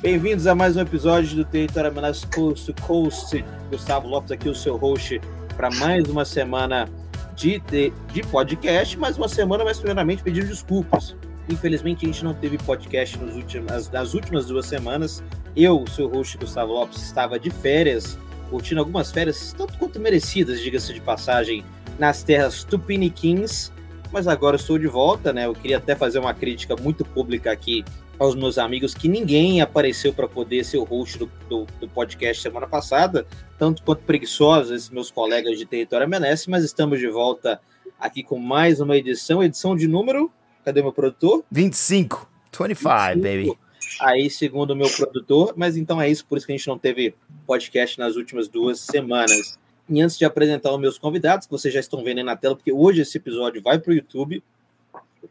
Bem-vindos a mais um episódio do Território Minas Coast to Coast. Gustavo Lopes aqui, o seu host, para mais uma semana de, de, de, podcast, mais uma semana, mas primeiramente pedindo desculpas. Infelizmente a gente não teve podcast nos últimos, nas últimas duas semanas. Eu, seu host Gustavo Lopes, estava de férias, curtindo algumas férias, tanto quanto merecidas, diga-se de passagem, nas terras tupiniquins mas agora estou de volta, né? Eu queria até fazer uma crítica muito pública aqui aos meus amigos que ninguém apareceu para poder ser o host do, do, do, podcast semana passada, tanto quanto preguiçosos esses meus colegas de Território MLS, mas estamos de volta aqui com mais uma edição, edição de número, cadê meu produtor? 25, 25, 25. baby. Aí, segundo o meu produtor, mas então é isso, por isso que a gente não teve podcast nas últimas duas semanas. E antes de apresentar os meus convidados, que vocês já estão vendo aí na tela, porque hoje esse episódio vai para o YouTube,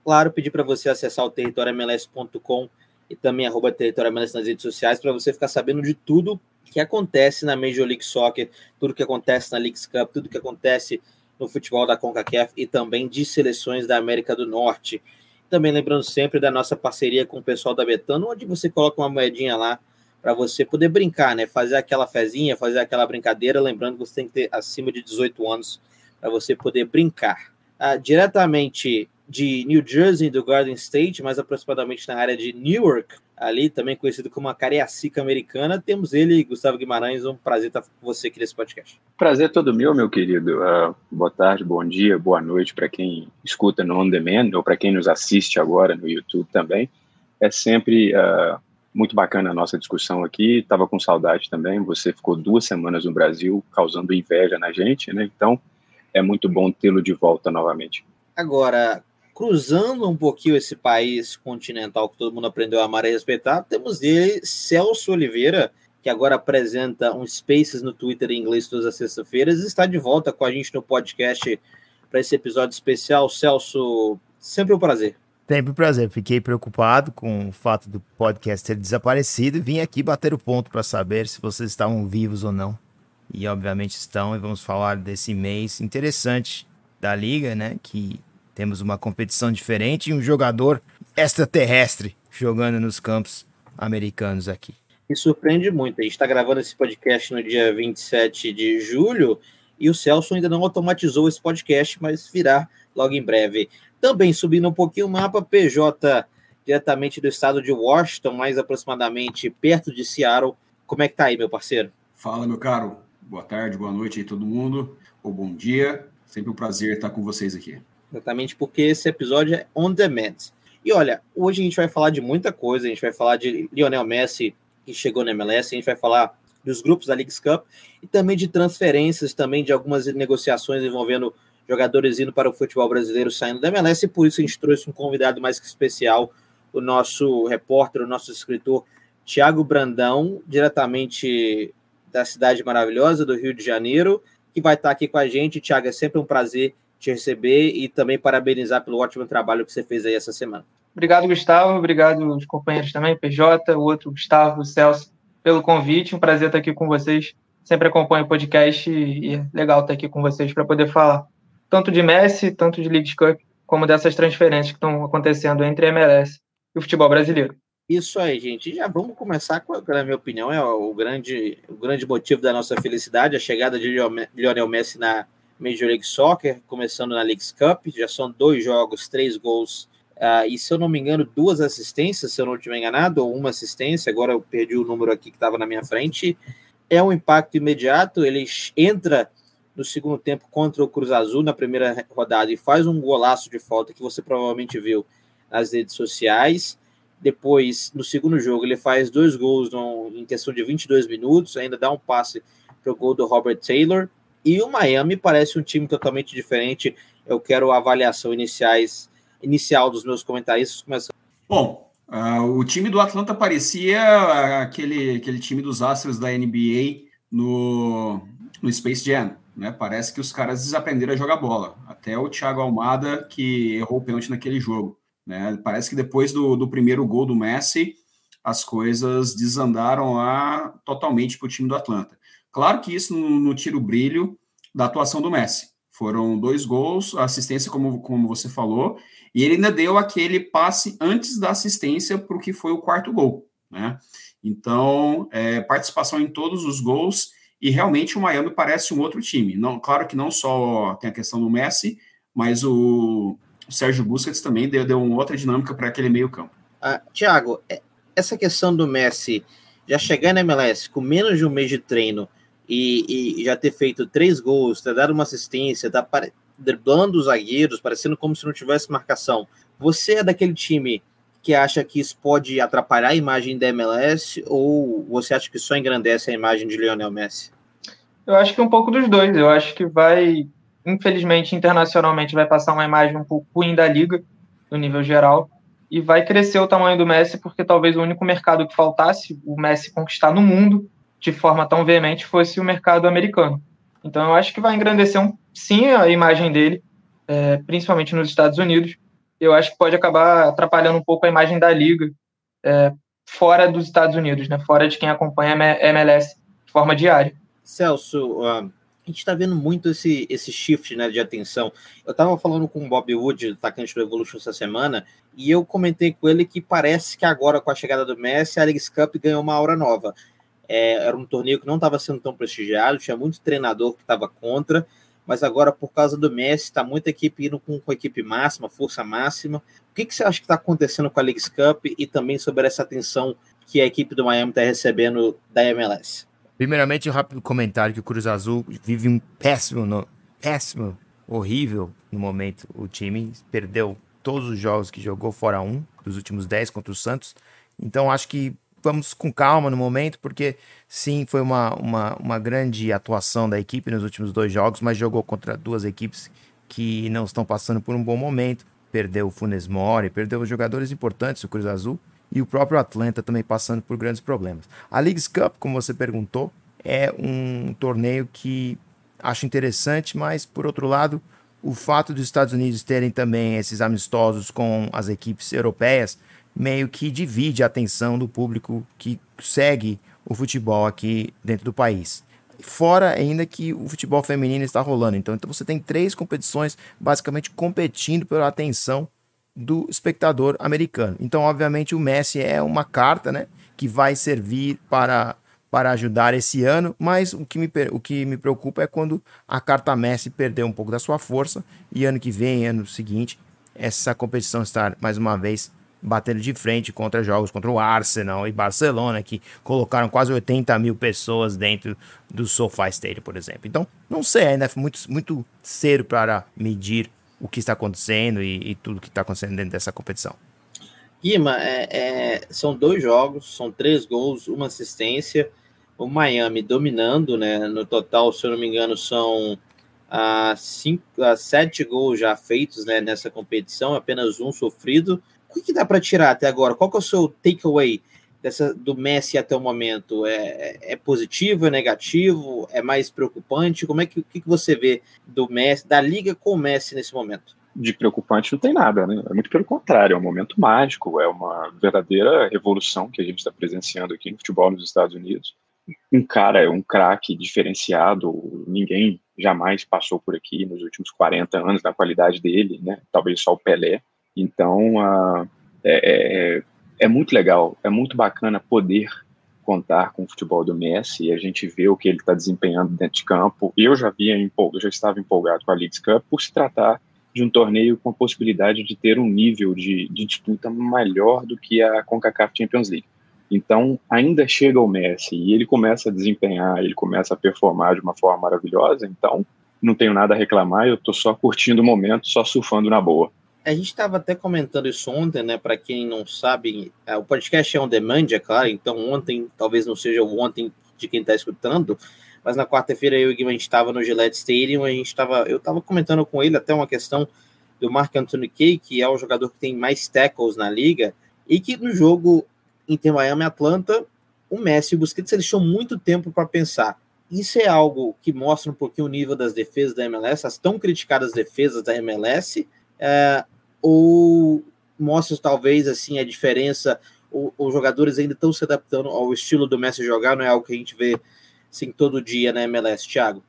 claro, pedir para você acessar o territoriomls.com e também arroba territoriomls nas redes sociais para você ficar sabendo de tudo que acontece na Major League Soccer, tudo que acontece na Leagues Cup, tudo que acontece no futebol da CONCACAF e também de seleções da América do Norte. Também lembrando sempre da nossa parceria com o pessoal da Betano, onde você coloca uma moedinha lá para você poder brincar, né? Fazer aquela fezinha, fazer aquela brincadeira, lembrando que você tem que ter acima de 18 anos para você poder brincar. Ah, diretamente de New Jersey, do Garden State, mais aproximadamente na área de Newark, ali também conhecido como a Cariacica Americana, temos ele, Gustavo Guimarães, um prazer estar com você aqui nesse podcast. Prazer todo meu, meu querido. Uh, boa tarde, bom dia, boa noite para quem escuta no On Demand ou para quem nos assiste agora no YouTube também. É sempre uh, muito bacana a nossa discussão aqui. Estava com saudade também. Você ficou duas semanas no Brasil causando inveja na gente, né? Então é muito bom tê-lo de volta novamente. Agora, cruzando um pouquinho esse país continental que todo mundo aprendeu a amar e respeitar, temos ele, Celso Oliveira, que agora apresenta um Spaces no Twitter em inglês todas as sextas-feiras, está de volta com a gente no podcast para esse episódio especial. Celso, sempre um prazer. Sempre um prazer. Fiquei preocupado com o fato do podcast ter desaparecido e vim aqui bater o ponto para saber se vocês estavam vivos ou não. E obviamente estão, e vamos falar desse mês interessante da liga, né? Que temos uma competição diferente e um jogador extraterrestre jogando nos campos americanos aqui. Me surpreende muito. A gente está gravando esse podcast no dia 27 de julho e o Celso ainda não automatizou esse podcast, mas virá logo em breve. Também subindo um pouquinho o mapa, PJ diretamente do estado de Washington, mais aproximadamente perto de Seattle. Como é que tá aí, meu parceiro? Fala, meu caro. Boa tarde, boa noite aí todo mundo, ou bom dia. Sempre um prazer estar com vocês aqui. Exatamente porque esse episódio é on demand. E olha, hoje a gente vai falar de muita coisa, a gente vai falar de Lionel Messi, que chegou na MLS, a gente vai falar dos grupos da Leagues Cup e também de transferências, também de algumas negociações envolvendo jogadores indo para o futebol brasileiro saindo da MLS, e por isso a gente trouxe um convidado mais que especial, o nosso repórter, o nosso escritor Tiago Brandão, diretamente da cidade maravilhosa do Rio de Janeiro, que vai estar aqui com a gente. Tiago, é sempre um prazer te receber e também parabenizar pelo ótimo trabalho que você fez aí essa semana. Obrigado, Gustavo. Obrigado os companheiros também, PJ, o outro Gustavo, o Celso, pelo convite. Um prazer estar aqui com vocês. Sempre acompanho o podcast e é legal estar aqui com vocês para poder falar tanto de Messi, tanto de League Cup, como dessas transferências que estão acontecendo entre a MLS e o futebol brasileiro. Isso aí, gente. Já vamos começar com, na minha opinião, é o grande, o grande motivo da nossa felicidade, a chegada de Lionel Messi na Major League Soccer, começando na Leagues Cup. Já são dois jogos, três gols uh, e, se eu não me engano, duas assistências, se eu não estiver enganado, ou uma assistência. Agora eu perdi o número aqui que estava na minha frente. É um impacto imediato. Ele entra no segundo tempo contra o Cruz Azul na primeira rodada e faz um golaço de falta que você provavelmente viu nas redes sociais. Depois, no segundo jogo, ele faz dois gols no, em questão de 22 minutos, ainda dá um passe para o gol do Robert Taylor. E o Miami parece um time totalmente diferente. Eu quero a avaliação iniciais, inicial dos meus comentaristas. Começando. Bom, uh, o time do Atlanta parecia aquele, aquele time dos Astros da NBA no, no Space Jam. Né? Parece que os caras desaprenderam a jogar bola. Até o Thiago Almada, que errou o pênalti naquele jogo. Né? Parece que depois do, do primeiro gol do Messi, as coisas desandaram lá totalmente para o time do Atlanta. Claro que isso não, tira o brilho da atuação do Messi. Foram dois gols, assistência, como, como você falou, e ele ainda deu aquele passe antes da assistência para o que foi o quarto gol. Né? Então, é, participação em todos os gols e realmente o Miami parece um outro time. Não, claro que não só tem a questão do Messi, mas o, o Sérgio Busquets também deu, deu uma outra dinâmica para aquele meio campo. Ah, Tiago, é, essa questão do Messi já chegar na MLS com menos de um mês de treino e, e já ter feito três gols, ter dado uma assistência, tá driblando os zagueiros, parecendo como se não tivesse marcação. Você é daquele time que acha que isso pode atrapalhar a imagem da MLS ou você acha que só engrandece a imagem de Lionel Messi? Eu acho que um pouco dos dois. Eu acho que vai, infelizmente, internacionalmente, vai passar uma imagem um pouco ruim da liga, no nível geral, e vai crescer o tamanho do Messi, porque talvez o único mercado que faltasse o Messi conquistar no mundo de forma tão veemente fosse o mercado americano. Então eu acho que vai engrandecer um, sim a imagem dele, é, principalmente nos Estados Unidos, eu acho que pode acabar atrapalhando um pouco a imagem da liga é, fora dos Estados Unidos, né? Fora de quem acompanha a MLS de forma diária. Celso, uh, a gente está vendo muito esse, esse shift né, de atenção. Eu estava falando com o Bob Wood, atacante do Evolution essa semana, e eu comentei com ele que parece que agora, com a chegada do Messi, a Leagues Cup ganhou uma aura nova. É, era um torneio que não estava sendo tão prestigiado, tinha muito treinador que estava contra, mas agora, por causa do Messi, está muita equipe indo com, com equipe máxima, força máxima. O que, que você acha que está acontecendo com a Leagues Cup e também sobre essa atenção que a equipe do Miami está recebendo da MLS? Primeiramente, um rápido comentário que o Cruz Azul vive um péssimo, no, péssimo, horrível no momento. O time perdeu todos os jogos que jogou, fora um, dos últimos 10 contra o Santos. Então, acho que vamos com calma no momento, porque sim, foi uma, uma, uma grande atuação da equipe nos últimos dois jogos, mas jogou contra duas equipes que não estão passando por um bom momento. Perdeu o Funes Mori, perdeu os jogadores importantes, o Cruz Azul, e o próprio Atlanta também passando por grandes problemas. A Leagues Cup, como você perguntou, é um torneio que acho interessante, mas por outro lado, o fato dos Estados Unidos terem também esses amistosos com as equipes europeias meio que divide a atenção do público que segue o futebol aqui dentro do país. Fora ainda que o futebol feminino está rolando. Então, então você tem três competições basicamente competindo pela atenção do espectador americano. Então, obviamente, o Messi é uma carta né, que vai servir para, para ajudar esse ano, mas o que, me, o que me preocupa é quando a carta Messi perder um pouco da sua força e ano que vem, ano seguinte, essa competição estar mais uma vez batendo de frente contra jogos contra o Arsenal e Barcelona, que colocaram quase 80 mil pessoas dentro do SoFi Stadium, por exemplo. Então, não sei, ainda é muito, muito cedo para medir o que está acontecendo e, e tudo que está acontecendo dentro dessa competição. Guima, é, é, são dois jogos, são três gols, uma assistência. O Miami dominando, né? No total, se eu não me engano, são ah, cinco, ah, sete gols já feitos né, nessa competição, apenas um sofrido. O que, que dá para tirar até agora? Qual que é o seu takeaway dessa do Messi até o momento? É, é positivo, é negativo, é mais preocupante? Como é que, que, que você vê do Messi, da liga com o Messi nesse momento? De preocupante não tem nada, né? É muito pelo contrário, é um momento mágico, é uma verdadeira revolução que a gente está presenciando aqui no futebol nos Estados Unidos. Um cara é um craque diferenciado, ninguém jamais passou por aqui nos últimos 40 anos na qualidade dele, né? Talvez só o Pelé. Então, uh, é, é, é, muito legal, é muito bacana poder contar com o futebol do Messi e a gente vê o que ele está desempenhando dentro de campo. Eu já via eu já estava empolgado com a League Cup por se tratar de um torneio com a possibilidade de ter um nível de, de disputa maior do que a CONCACAF Champions League. Então, ainda chega o Messi e ele começa a desempenhar, ele começa a performar de uma forma maravilhosa. Então, não tenho nada a reclamar, eu estou só curtindo o momento, só surfando na boa a gente estava até comentando isso ontem, né? Para quem não sabe, é, o podcast é on demand, é claro, então ontem talvez não seja o ontem de quem está escutando, mas na quarta-feira eu e o Guilherme estava no Gillette Stadium, a gente estava, eu estava comentando com ele até uma questão do Mark Anthony Kay, que é o jogador que tem mais tackles na liga, e que no jogo Inter Miami Atlanta, o Messi e o Busquets tinham muito tempo para pensar. Isso é algo que mostra um pouquinho o nível das defesas da MLS, as tão criticadas defesas da MLS, é, ou mostra talvez assim a diferença, os jogadores ainda estão se adaptando ao estilo do Messi jogar, não é algo que a gente vê assim todo dia na MLS, Thiago?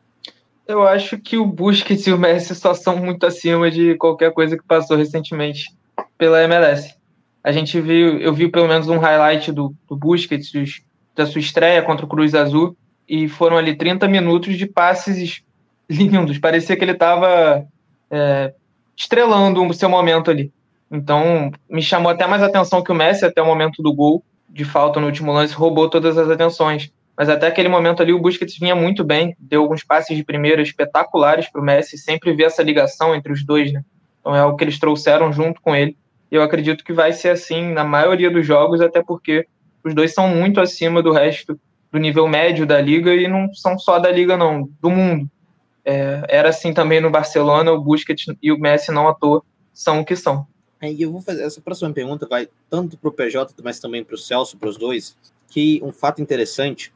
Eu acho que o Busquets e o Messi só são muito acima de qualquer coisa que passou recentemente pela MLS. A gente viu, eu vi pelo menos um highlight do, do Busquets, dos da sua estreia contra o Cruz Azul, e foram ali 30 minutos de passes lindos. Parecia que ele estava é, estrelando o seu momento ali. Então, me chamou até mais atenção que o Messi, até o momento do gol de falta no último lance, roubou todas as atenções. Mas até aquele momento ali, o Busquets vinha muito bem, deu alguns passes de primeira espetaculares para o Messi, sempre vê essa ligação entre os dois, né? Então é algo que eles trouxeram junto com ele. E eu acredito que vai ser assim na maioria dos jogos, até porque os dois são muito acima do resto do nível médio da liga e não são só da liga, não, do mundo. É, era assim também no Barcelona, o Busquets e o Messi não à toa são o que são. Aí eu vou fazer essa próxima pergunta, vai tanto para o PJ, mas também para o Celso, para os dois, que um fato interessante,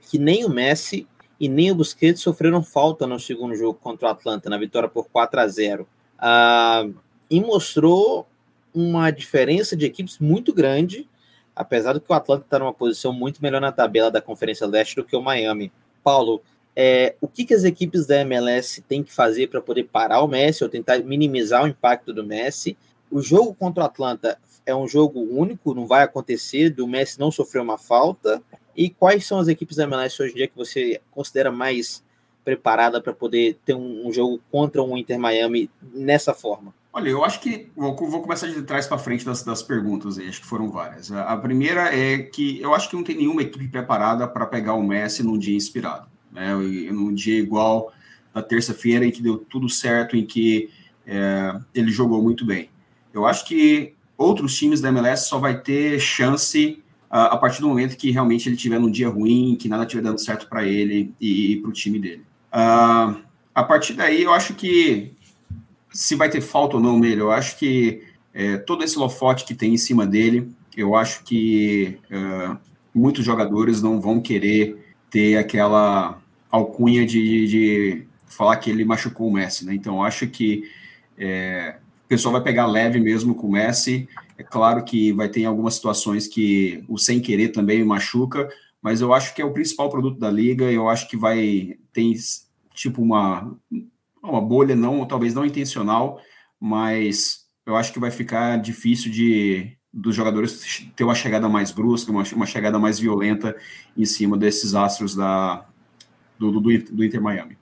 que nem o Messi e nem o Busquets sofreram falta no segundo jogo contra o Atlanta, na vitória por 4 a 0 ah, e mostrou uma diferença de equipes muito grande, apesar do que o Atlanta está numa posição muito melhor na tabela da Conferência Leste do que o Miami. Paulo, é, o que, que as equipes da MLS têm que fazer para poder parar o Messi ou tentar minimizar o impacto do Messi? O jogo contra o Atlanta é um jogo único, não vai acontecer, do Messi não sofreu uma falta. E quais são as equipes da MLS hoje em dia que você considera mais preparada para poder ter um, um, jogo contra um Inter Miami nessa forma? Olha, eu acho que vou, vou começar de trás para frente das, das perguntas aí, acho que foram várias. A, a, primeira é que eu acho que não tem nenhuma equipe preparada para pegar o Messi num dia inspirado, né? Dia igual da terça-feira em que deu tudo certo, em que é, ele jogou muito bem. Eu acho que outros times da MLS só vai ter chance a, a partir do momento que realmente ele tiver num dia ruim, que nada estiver dando certo para ele e, e para o time dele. Uh, a partir daí, eu acho que se vai ter falta ou não nele, eu acho que é, todo esse lofote que tem em cima dele, eu acho que uh, muitos jogadores não vão querer ter aquela alcunha de, de, falar que ele machucou o Messi, né? Então, acho que é, pessoal vai pegar leve mesmo com o Messi. É claro que vai ter algumas situações que o sem querer também machuca, mas eu acho que é o principal produto da liga. Eu acho que vai tem tipo uma uma bolha não, talvez não intencional, mas eu acho que vai ficar difícil de dos jogadores ter uma chegada mais brusca, uma, uma chegada mais violenta em cima desses astros da do, do, do Inter Miami.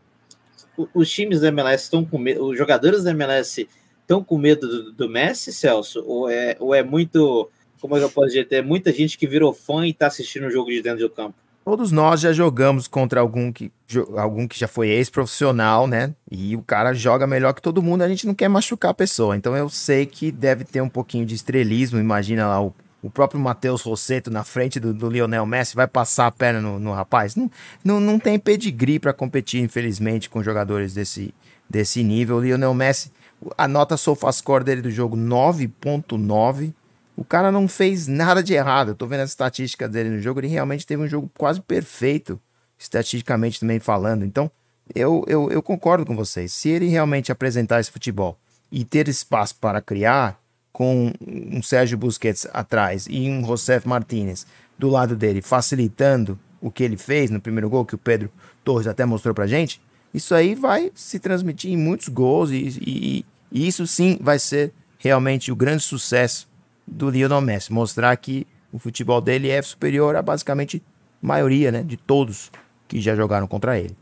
Os times da MLS estão com medo, os jogadores da MLS estão com medo do, do, Messi, Celso? Ou é, ou é muito, como é que eu posso dizer, tem muita gente que virou fã e está assistindo o jogo de dentro do campo? Todos nós já jogamos contra algum que, algum que já foi ex-profissional, né? E o cara joga melhor que todo mundo, a gente não quer machucar a pessoa. Então eu sei que deve ter um pouquinho de estrelismo. Imagina lá o, o próprio Matheus Rosseto na frente do, do, Lionel Messi, vai passar a perna no, no rapaz. Não, não, não tem pedigree para competir, infelizmente, com jogadores desse, desse nível. O Lionel Messi a nota SofaScore dele do jogo 9.9. O cara não fez nada de errado. Eu tô vendo as estatísticas dele no jogo. Ele realmente teve um jogo quase perfeito, estatisticamente também falando. Então, eu, eu, eu concordo com vocês. Se ele realmente apresentar esse futebol e ter espaço para criar, com um Sérgio Busquets atrás e um José Martinez do lado dele, facilitando o que ele fez no primeiro gol, que o Pedro Torres até mostrou pra gente, isso aí vai se transmitir em muitos gols e, e, e isso sim vai ser realmente o grande sucesso do Lionel Messi, mostrar que o futebol dele é superior a basicamente maioria, né, de todos que já jogaram contra ele.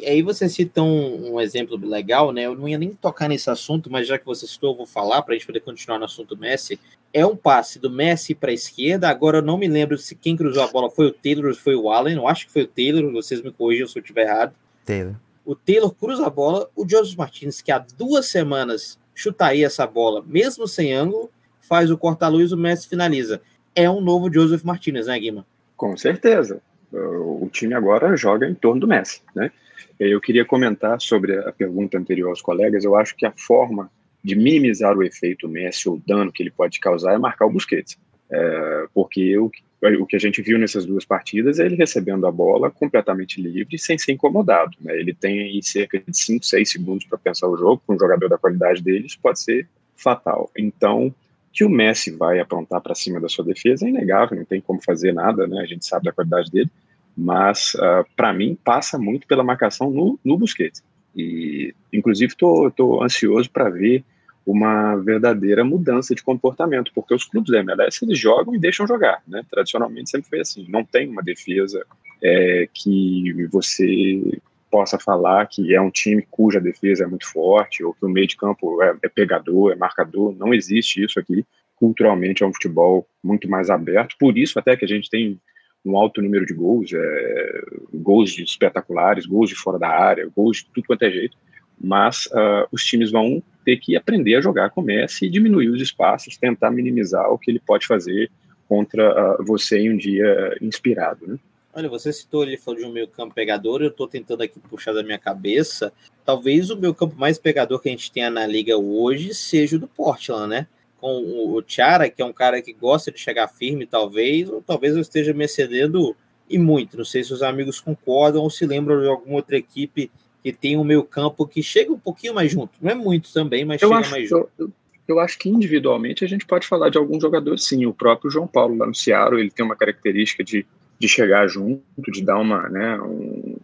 E aí você cita um, um, exemplo legal, né? Eu não ia nem tocar nesse assunto, mas já que você citou, eu vou falar para a gente poder continuar no assunto Messi. É um passe do Messi para a esquerda. Agora eu não me lembro se quem cruzou a bola foi o Taylor ou foi o Allen. Eu acho que foi o Taylor. Vocês me corrijam se eu estiver errado. Taylor. O Taylor cruza a bola, o Joseph Martins, que há duas semanas chutaria essa bola, mesmo sem ângulo, faz o corta-luz, o Messi finaliza. É um novo Joseph Martinez, né, Guima? Com certeza. O time agora joga em torno do Messi, né? Eu queria comentar sobre a pergunta anterior aos colegas. Eu acho que a forma de minimizar o efeito Messi ou o dano que ele pode causar é marcar o Busquets. É, porque o, o que a gente viu nessas duas partidas é ele recebendo a bola completamente livre, sem ser incomodado. Né? Ele tem cerca de 5, 6 segundos para pensar o jogo, para um jogador da qualidade dele, isso pode ser fatal. Então, que o Messi vai aprontar para cima da sua defesa é inegável, não tem como fazer nada, né? a gente sabe da qualidade dele, mas uh, ah, para mim passa muito pela marcação no, no Busquets. E, inclusive, estou ansioso para ver uma verdadeira mudança de comportamento, porque os clubes da MLS eles jogam e deixam jogar, né? Tradicionalmente sempre foi assim. Não tem uma defesa é, que você possa falar que é um time cuja defesa é muito forte ou que o meio de campo é, é pegador, é marcador. Não existe isso aqui. Culturalmente é um futebol muito mais aberto. Por isso até que a gente tem um alto número de gols, é, gols espetaculares, gols de fora da área, gols de tudo quanto é jeito mas uh, os times vão ter que aprender a jogar com Messi e diminuir os espaços, tentar minimizar o que ele pode fazer contra uh, você em um dia inspirado, né? Olha, você citou, ele falou de um meio campo pegador, eu estou tentando aqui puxar da minha cabeça, talvez o meio campo mais pegador que a gente tenha na liga hoje seja o do Portland, né? Com o Tiara, que é um cara que gosta de chegar firme, talvez, ou talvez eu esteja me excedendo e muito. Não sei se os amigos concordam ou se lembram de alguma outra equipe que tem um meio campo que chega um pouquinho mais junto. Não é muito também, mas eu chega acho, mais junto. Eu, eu, acho que individualmente a gente pode falar de alguns jogadores, sim. O próprio João Paulo lá no Ceará, ele tem uma característica de, de chegar junto, de dar uma, né, um,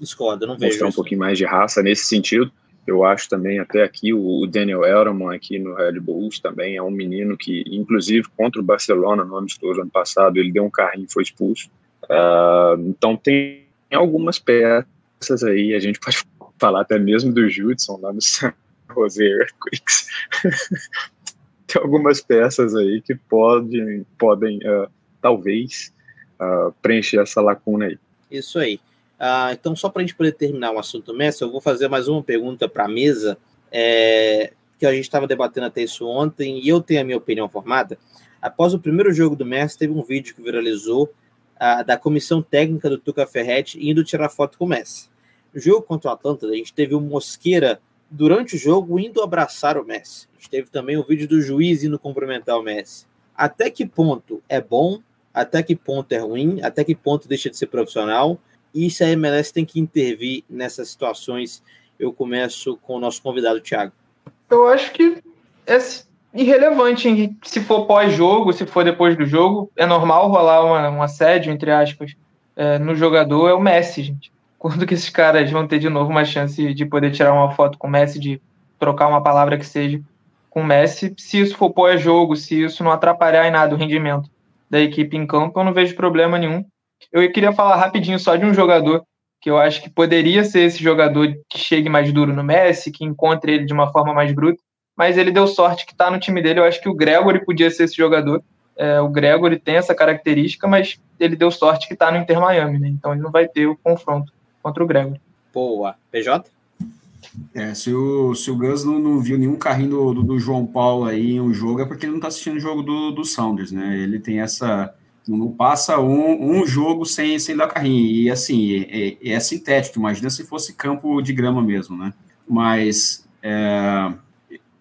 Discordo, não vejo mostrar um pouquinho mais de raça nesse sentido. Eu acho também até aqui o Daniel Elderman aqui no Red Bulls também é um menino que, inclusive contra o Barcelona no amistoso ano passado, ele deu um carrinho e foi expulso. Uh, então tem algumas peças aí, a gente pode falar até mesmo do Judson lá no San Jose Earthquakes. Tem algumas peças aí que podem, podem uh, talvez, uh, preencher essa lacuna aí. Isso aí. Uh, então, só para a gente poder terminar o assunto Messi, eu vou fazer mais uma pergunta para a mesa, é, que a gente estava debatendo até isso ontem, e eu tenho a minha opinião formada. Após o primeiro jogo do Messi, teve um vídeo que viralizou a, da comissão técnica do Tuca Ferretti indo tirar foto com o Messi. No jogo contra o Atlanta, a gente teve o Mosqueira durante o jogo indo abraçar o Messi. A gente teve também o vídeo do juiz indo cumprimentar o Messi. Até que ponto é bom? Até que ponto é ruim? Até que ponto deixa de ser profissional? E se a MLS tem que intervir nessas situações? Eu começo com o nosso convidado, Thiago. Eu acho que é irrelevante. Se for pós-jogo, se for depois do jogo, é normal rolar uma, um assédio, entre aspas, é, no jogador. É o Messi, gente. Quando que esses caras vão ter de novo uma chance de poder tirar uma foto com o Messi, de trocar uma palavra que seja com o Messi, se isso for pós-jogo, se isso não atrapalhar em nada o rendimento da equipe em campo, eu não vejo problema nenhum. Eu queria falar rapidinho só de um jogador que eu acho que poderia ser esse jogador que chegue mais duro no Messi, que encontre ele de uma forma mais bruta, mas ele deu sorte que está no time dele. Eu acho que o Gregory podia ser esse jogador. É, o Gregory tem essa característica, mas ele deu sorte que está no Inter Miami, né? Então ele não vai ter o confronto contra o Gregory. Boa. PJ? É, se o, se o Gus não, não viu nenhum carrinho do, do, do, João Paulo aí em um jogo, é porque ele não está assistindo o jogo do, do Sounders, né? Ele tem essa. Não passa um, um jogo sem, sem dar carrinho. E assim, é, é, é sintético. Imagina se fosse campo de grama mesmo, né? Mas. É,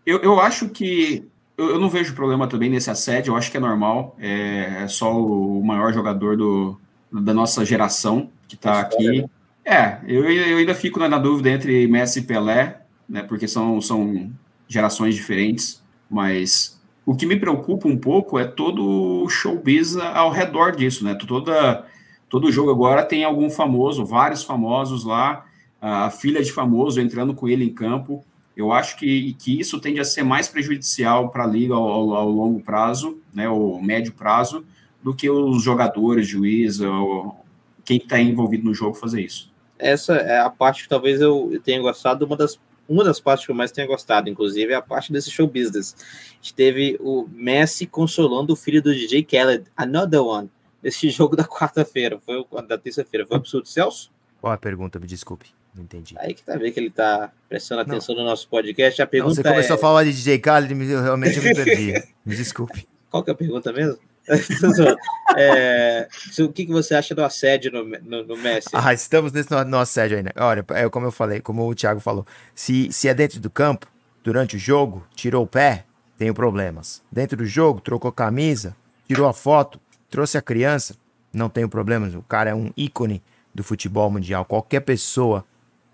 eu, eu acho que. Eu, eu, não vejo problema também nesse assédio, eu acho que é normal. É, é só o maior jogador do, da nossa geração que está aqui. Né? É, eu, eu ainda fico na, na, dúvida entre Messi e Pelé, né, porque são, são gerações diferentes, mas o que me preocupa um pouco é todo o showbiz ao redor disso, né? Toda, todo jogo agora tem algum famoso, vários famosos lá, a filha de famoso entrando com ele em campo. Eu acho que, que isso tende a ser mais prejudicial para a liga ao, ao, ao, longo prazo, né, ou médio prazo, do que os jogadores, juiz, ou quem está envolvido no jogo fazer isso. Essa é a parte que talvez eu tenha gostado, uma das, uma das partes que eu mais tenha gostado, inclusive, é a parte desse show business. A gente teve o Messi consolando o filho do DJ Khaled, Another One, nesse jogo da quarta-feira, foi da terça-feira. Foi absurdo, Celso? Qual a pergunta? Me desculpe. Não entendi. Aí que tá vendo que ele tá prestando atenção não. no nosso podcast. A pergunta não, você começou é... a falar de DJ Khaled, eu realmente me perdi. me desculpe. Qual que é a pergunta mesmo? é, o que, que você acha do assédio no, no, no Messi? Ah, estamos nesse no, no, assédio ainda. Olha, é como eu falei, como o Thiago falou, se, se é dentro do campo, durante o jogo, tirou o pé, tenho problemas. Dentro do jogo, trocou camisa, tirou a foto, trouxe a criança, não tenho problemas. O cara é um ícone do futebol mundial. Qualquer pessoa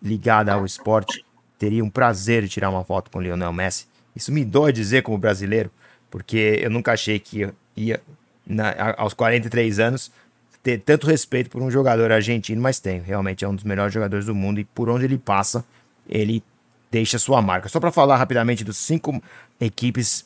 ligada ao esporte teria um prazer de tirar uma foto com o Lionel Messi. Isso me dói dizer como brasileiro, porque eu nunca achei que ia na, aos 43 anos, ter tanto respeito por um jogador argentino, mas tem. Realmente é um dos melhores jogadores do mundo e por onde ele passa, ele deixa sua marca. Só para falar rapidamente dos cinco equipes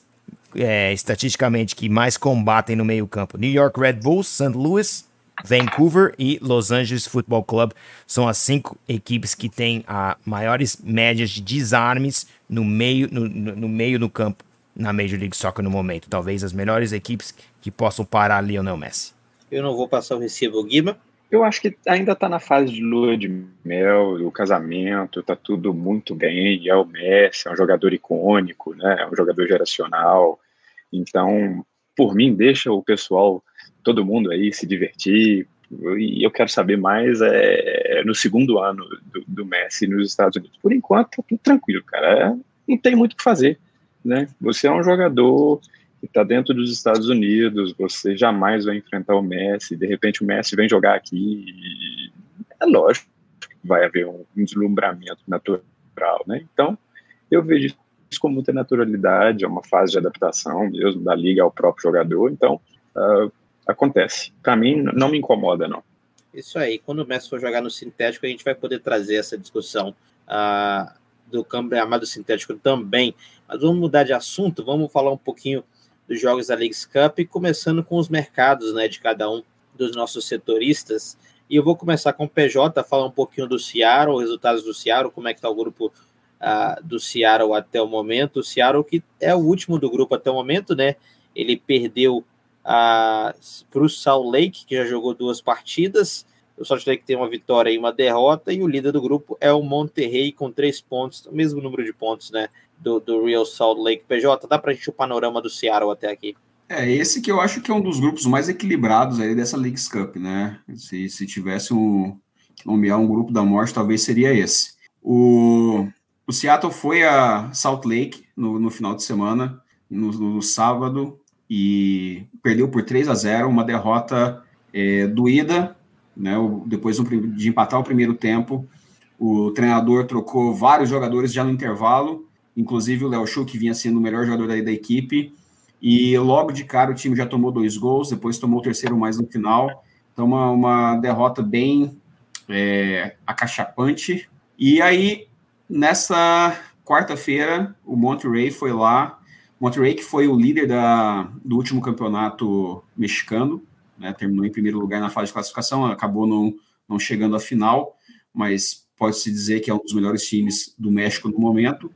é, estatisticamente que mais combatem no meio-campo: New York Red Bulls, St. Louis, Vancouver e Los Angeles Football Club são as cinco equipes que têm a maiores médias de desarmes no meio no, no, no meio do campo na Major League Soccer no momento. Talvez as melhores equipes que possam parar Lionel Messi. Eu não vou passar o recibo, Guima. Eu acho que ainda está na fase de lua de mel, o casamento, está tudo muito bem. É o Messi, é um jogador icônico, né? É um jogador geracional. Então, por mim, deixa o pessoal, todo mundo aí se divertir. E eu quero saber mais é, no segundo ano do, do Messi nos Estados Unidos. Por enquanto, tá tudo tranquilo, cara. É, não tem muito o que fazer, né? Você é um jogador que está dentro dos Estados Unidos, você jamais vai enfrentar o Messi, de repente o Messi vem jogar aqui, é lógico que vai haver um, deslumbramento natural, né? Então, eu vejo isso com muita naturalidade, é uma fase de adaptação mesmo da liga ao próprio jogador, então uh, acontece. Para mim, não me incomoda, não. Isso aí, quando o Messi for jogar no sintético, a gente vai poder trazer essa discussão uh, do câmbio armado sintético também. Mas vamos mudar de assunto, vamos falar um pouquinho dos jogos da Leagues Cup, começando com os mercados né, de cada um dos nossos setoristas. E eu vou começar com o PJ, falar um pouquinho do Seattle, resultados do Seattle, como é que está o grupo uh, do Seattle até o momento. O Seattle que é o último do grupo até o momento, né? Ele perdeu uh, para o Salt Lake, que já jogou duas partidas. O Salt Lake tem uma vitória e uma derrota, e o líder do grupo é o Monterrey com três pontos, o mesmo número de pontos, né? do, do Real Salt Lake. PJ, dá para a gente o panorama do Seattle até aqui? É, esse que eu acho que é um dos grupos mais equilibrados aí dessa Leagues Cup, né? Se, se tivesse um nomear um grupo da morte, talvez seria esse. O, o Seattle foi a Salt Lake no, no final de semana, no, no, sábado, e perdeu por 3 a 0 uma derrota é, doída, né? Depois de empatar o primeiro tempo, o treinador trocou vários jogadores já no intervalo inclusive o Léo Chu, que vinha sendo o melhor jogador da, da equipe, e logo de cara o time já tomou dois gols, depois tomou o terceiro mais no final, então uma, uma derrota bem é, acachapante, e aí nessa quarta-feira o Monterrey foi lá, Monterrey que foi o líder da, do último campeonato mexicano, né, terminou em primeiro lugar na fase de classificação, acabou não, não chegando à final, mas pode-se dizer que é um dos melhores times do México no momento,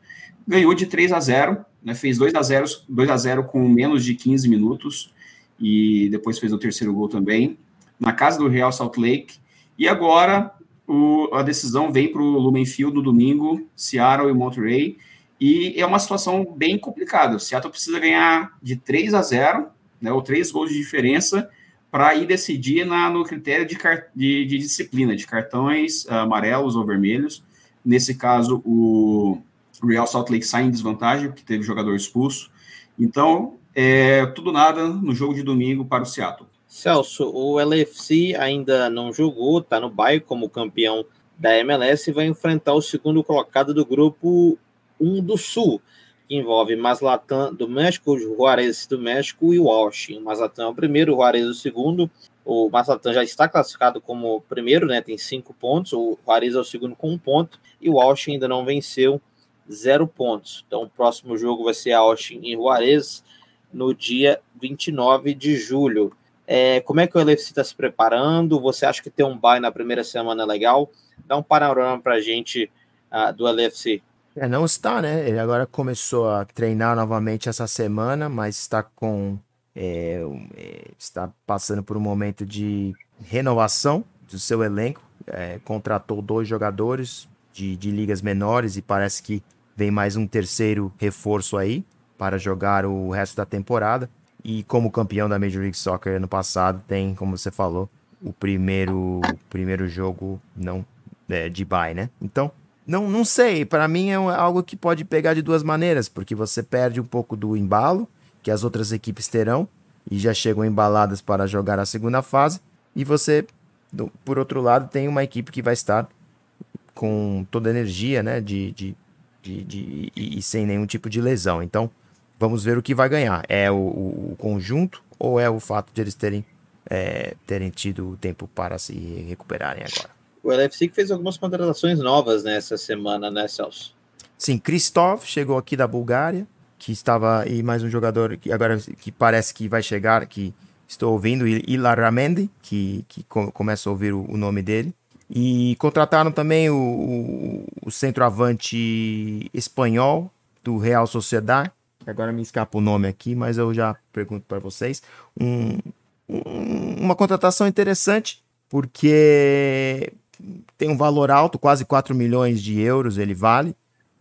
ganhou de 3 a 0, né, fez 2 a 0, 2 a 0 com menos de 15 minutos e depois fez o terceiro gol também na casa do Real Salt Lake. E agora o, a decisão vem para o Lumenfield no domingo, Seattle e Monterey. E é uma situação bem complicada. O Seattle precisa ganhar de 3 a 0, né, ou 3 gols de diferença, para ir decidir na, no critério de, de, de, disciplina, de cartões amarelos ou vermelhos. Nesse caso, o, o Real Salt Lake sai em desvantagem, porque teve jogador expulso. Então, é tudo nada no jogo de domingo para o Seattle. Celso, o LFC ainda não jogou, está no bairro como campeão da MLS e vai enfrentar o segundo colocado do grupo 1 do Sul, que envolve Mazatlán do México, Juarez do México e o Washington. O Mazatlán é o primeiro, o Juarez é o segundo. O Mazatlán já está classificado como primeiro, né? Tem cinco pontos. O Juarez é o segundo com um ponto. E o Washington ainda não venceu zero pontos. Então, o próximo jogo vai ser Austin e Juarez no dia 29 de julho. É, como é que o LFC está se preparando? Você acha que ter um bye na primeira semana é legal? Dá um panorama para a gente uh, do LFC. É, não está, né? Ele agora começou a treinar novamente essa semana, mas está com. É, é está passando por um momento de renovação do seu elenco. É, contratou dois jogadores de, de ligas menores e parece que Vem mais um terceiro reforço aí para jogar o resto da temporada. E como campeão da Major League Soccer ano passado, tem, como você falou, o primeiro, primeiro jogo não é, de bye, né? Então, não, não sei. Para mim é algo que pode pegar de duas maneiras, porque você perde um pouco do embalo que as outras equipes terão e já chegam embaladas para jogar a segunda fase. E você, por outro lado, tem uma equipe que vai estar com toda a energia, né? De, de de, de e, e, sem nenhum tipo de lesão. Então, vamos ver o que vai ganhar. É o, o, o conjunto ou é o fato de eles terem, é, terem tido tempo para se recuperarem agora? O LFC fez algumas contratações novas nessa semana, né, Celso? Sim, Kristov chegou aqui da Bulgária, que estava e mais um jogador que agora que parece que vai chegar, que estou ouvindo, Ilar Ramendi, que, que começa a ouvir o, o nome dele. E contrataram também o, o, o centroavante espanhol do Real Sociedad, agora me escapa o nome aqui, mas eu já pergunto para vocês. Um, um, uma contratação interessante, porque tem um valor alto, quase 4 milhões de euros ele vale,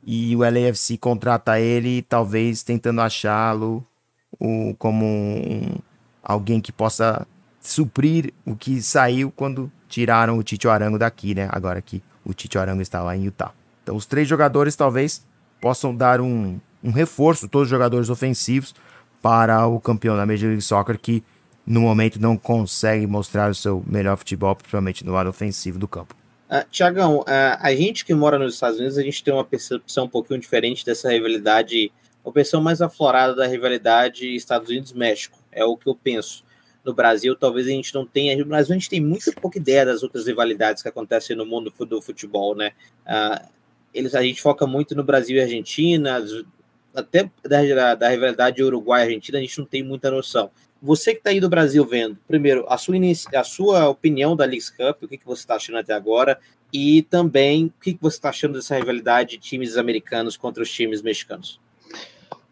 e o LAFC contrata ele, talvez tentando achá-lo como um, alguém que possa suprir o que saiu quando tiraram o Tite Arango daqui, né? Agora que o Tite Arango está lá em Utah. Então os três jogadores talvez possam dar um, um reforço, todos os jogadores ofensivos, para o campeão da Major League Soccer que no momento não consegue mostrar o seu melhor futebol, principalmente no lado ofensivo do campo. Uh, Tiagão, uh, a gente que mora nos Estados Unidos, a gente tem uma percepção um pouquinho diferente dessa rivalidade, uma percepção mais aflorada da rivalidade Estados Unidos-México, é o que eu penso. No Brasil, talvez a gente não tenha. No Brasil, a gente tem muito pouca ideia das outras rivalidades que acontecem no mundo do futebol, né? Uh, eles, a gente foca muito no Brasil e Argentina, até da, da rivalidade Uruguai-Argentina, a gente não tem muita noção. Você que está aí do Brasil vendo, primeiro, a sua, a sua opinião da League Cup, o que, que você está achando até agora, e também o que, que você está achando dessa rivalidade de times americanos contra os times mexicanos?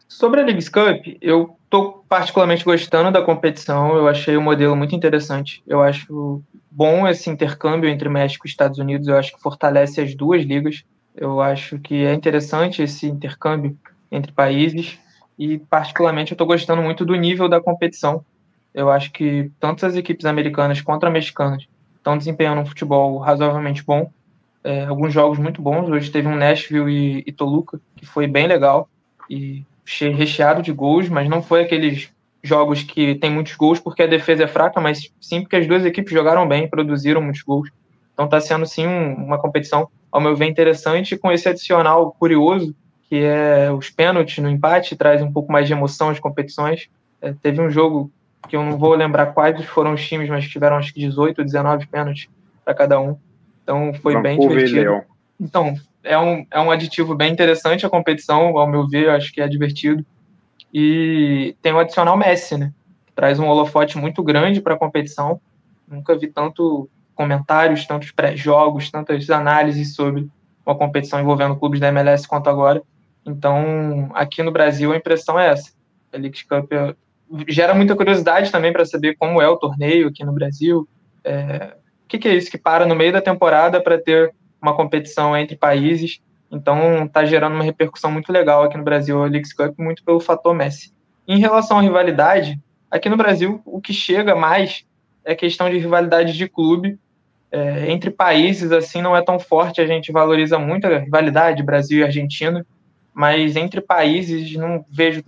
Sobre a League Cup, eu estou particularmente gostando da competição, eu achei o modelo muito interessante, eu acho bom esse intercâmbio entre México e Estados Unidos, eu acho que fortalece as duas ligas, eu acho que é interessante esse intercâmbio entre países, e particularmente eu estou gostando muito do nível da competição. Eu acho que tanto as equipes americanas quanto as mexicanas estão desempenhando um futebol razoavelmente bom. É, alguns jogos muito bons. Hoje teve um Nashville e, e Toluca, que foi bem legal e recheado de gols, mas não foi aqueles jogos que tem muitos gols porque a defesa é fraca, mas sim porque as duas equipes jogaram bem, produziram muitos gols. Então está sendo sim um, uma competição, ao meu ver, interessante, com esse adicional curioso que é os pênaltis no empate, traz um pouco mais de emoção às competições. É, teve um jogo que eu não vou lembrar quais foram os times, mas tiveram acho que 18, 19 pênaltis para cada um. Então foi Vancouver bem divertido. Então, é um, é um aditivo bem interessante a competição, ao meu ver, acho que é divertido. E tem o adicional Messi, né? Que traz um holofote muito grande para a competição. Nunca vi tanto comentários, tantos pré-jogos, tantas análises sobre uma competição envolvendo clubes da MLS quanto agora. Então, aqui no Brasil, a impressão é essa. A League Cup é, gera muita curiosidade também para saber como é o torneio aqui no Brasil. É, o que, que, é isso que para no meio da temporada para ter uma competição entre países? Então, está gerando uma repercussão muito legal aqui no Brasil, a League Cup, muito pelo fator Messi. Em relação à rivalidade, aqui no Brasil, o que chega mais é questão de rivalidade de clube. É, entre países, assim, não é tão forte, a gente valoriza muito a rivalidade Brasil e Argentina mas entre países não vejo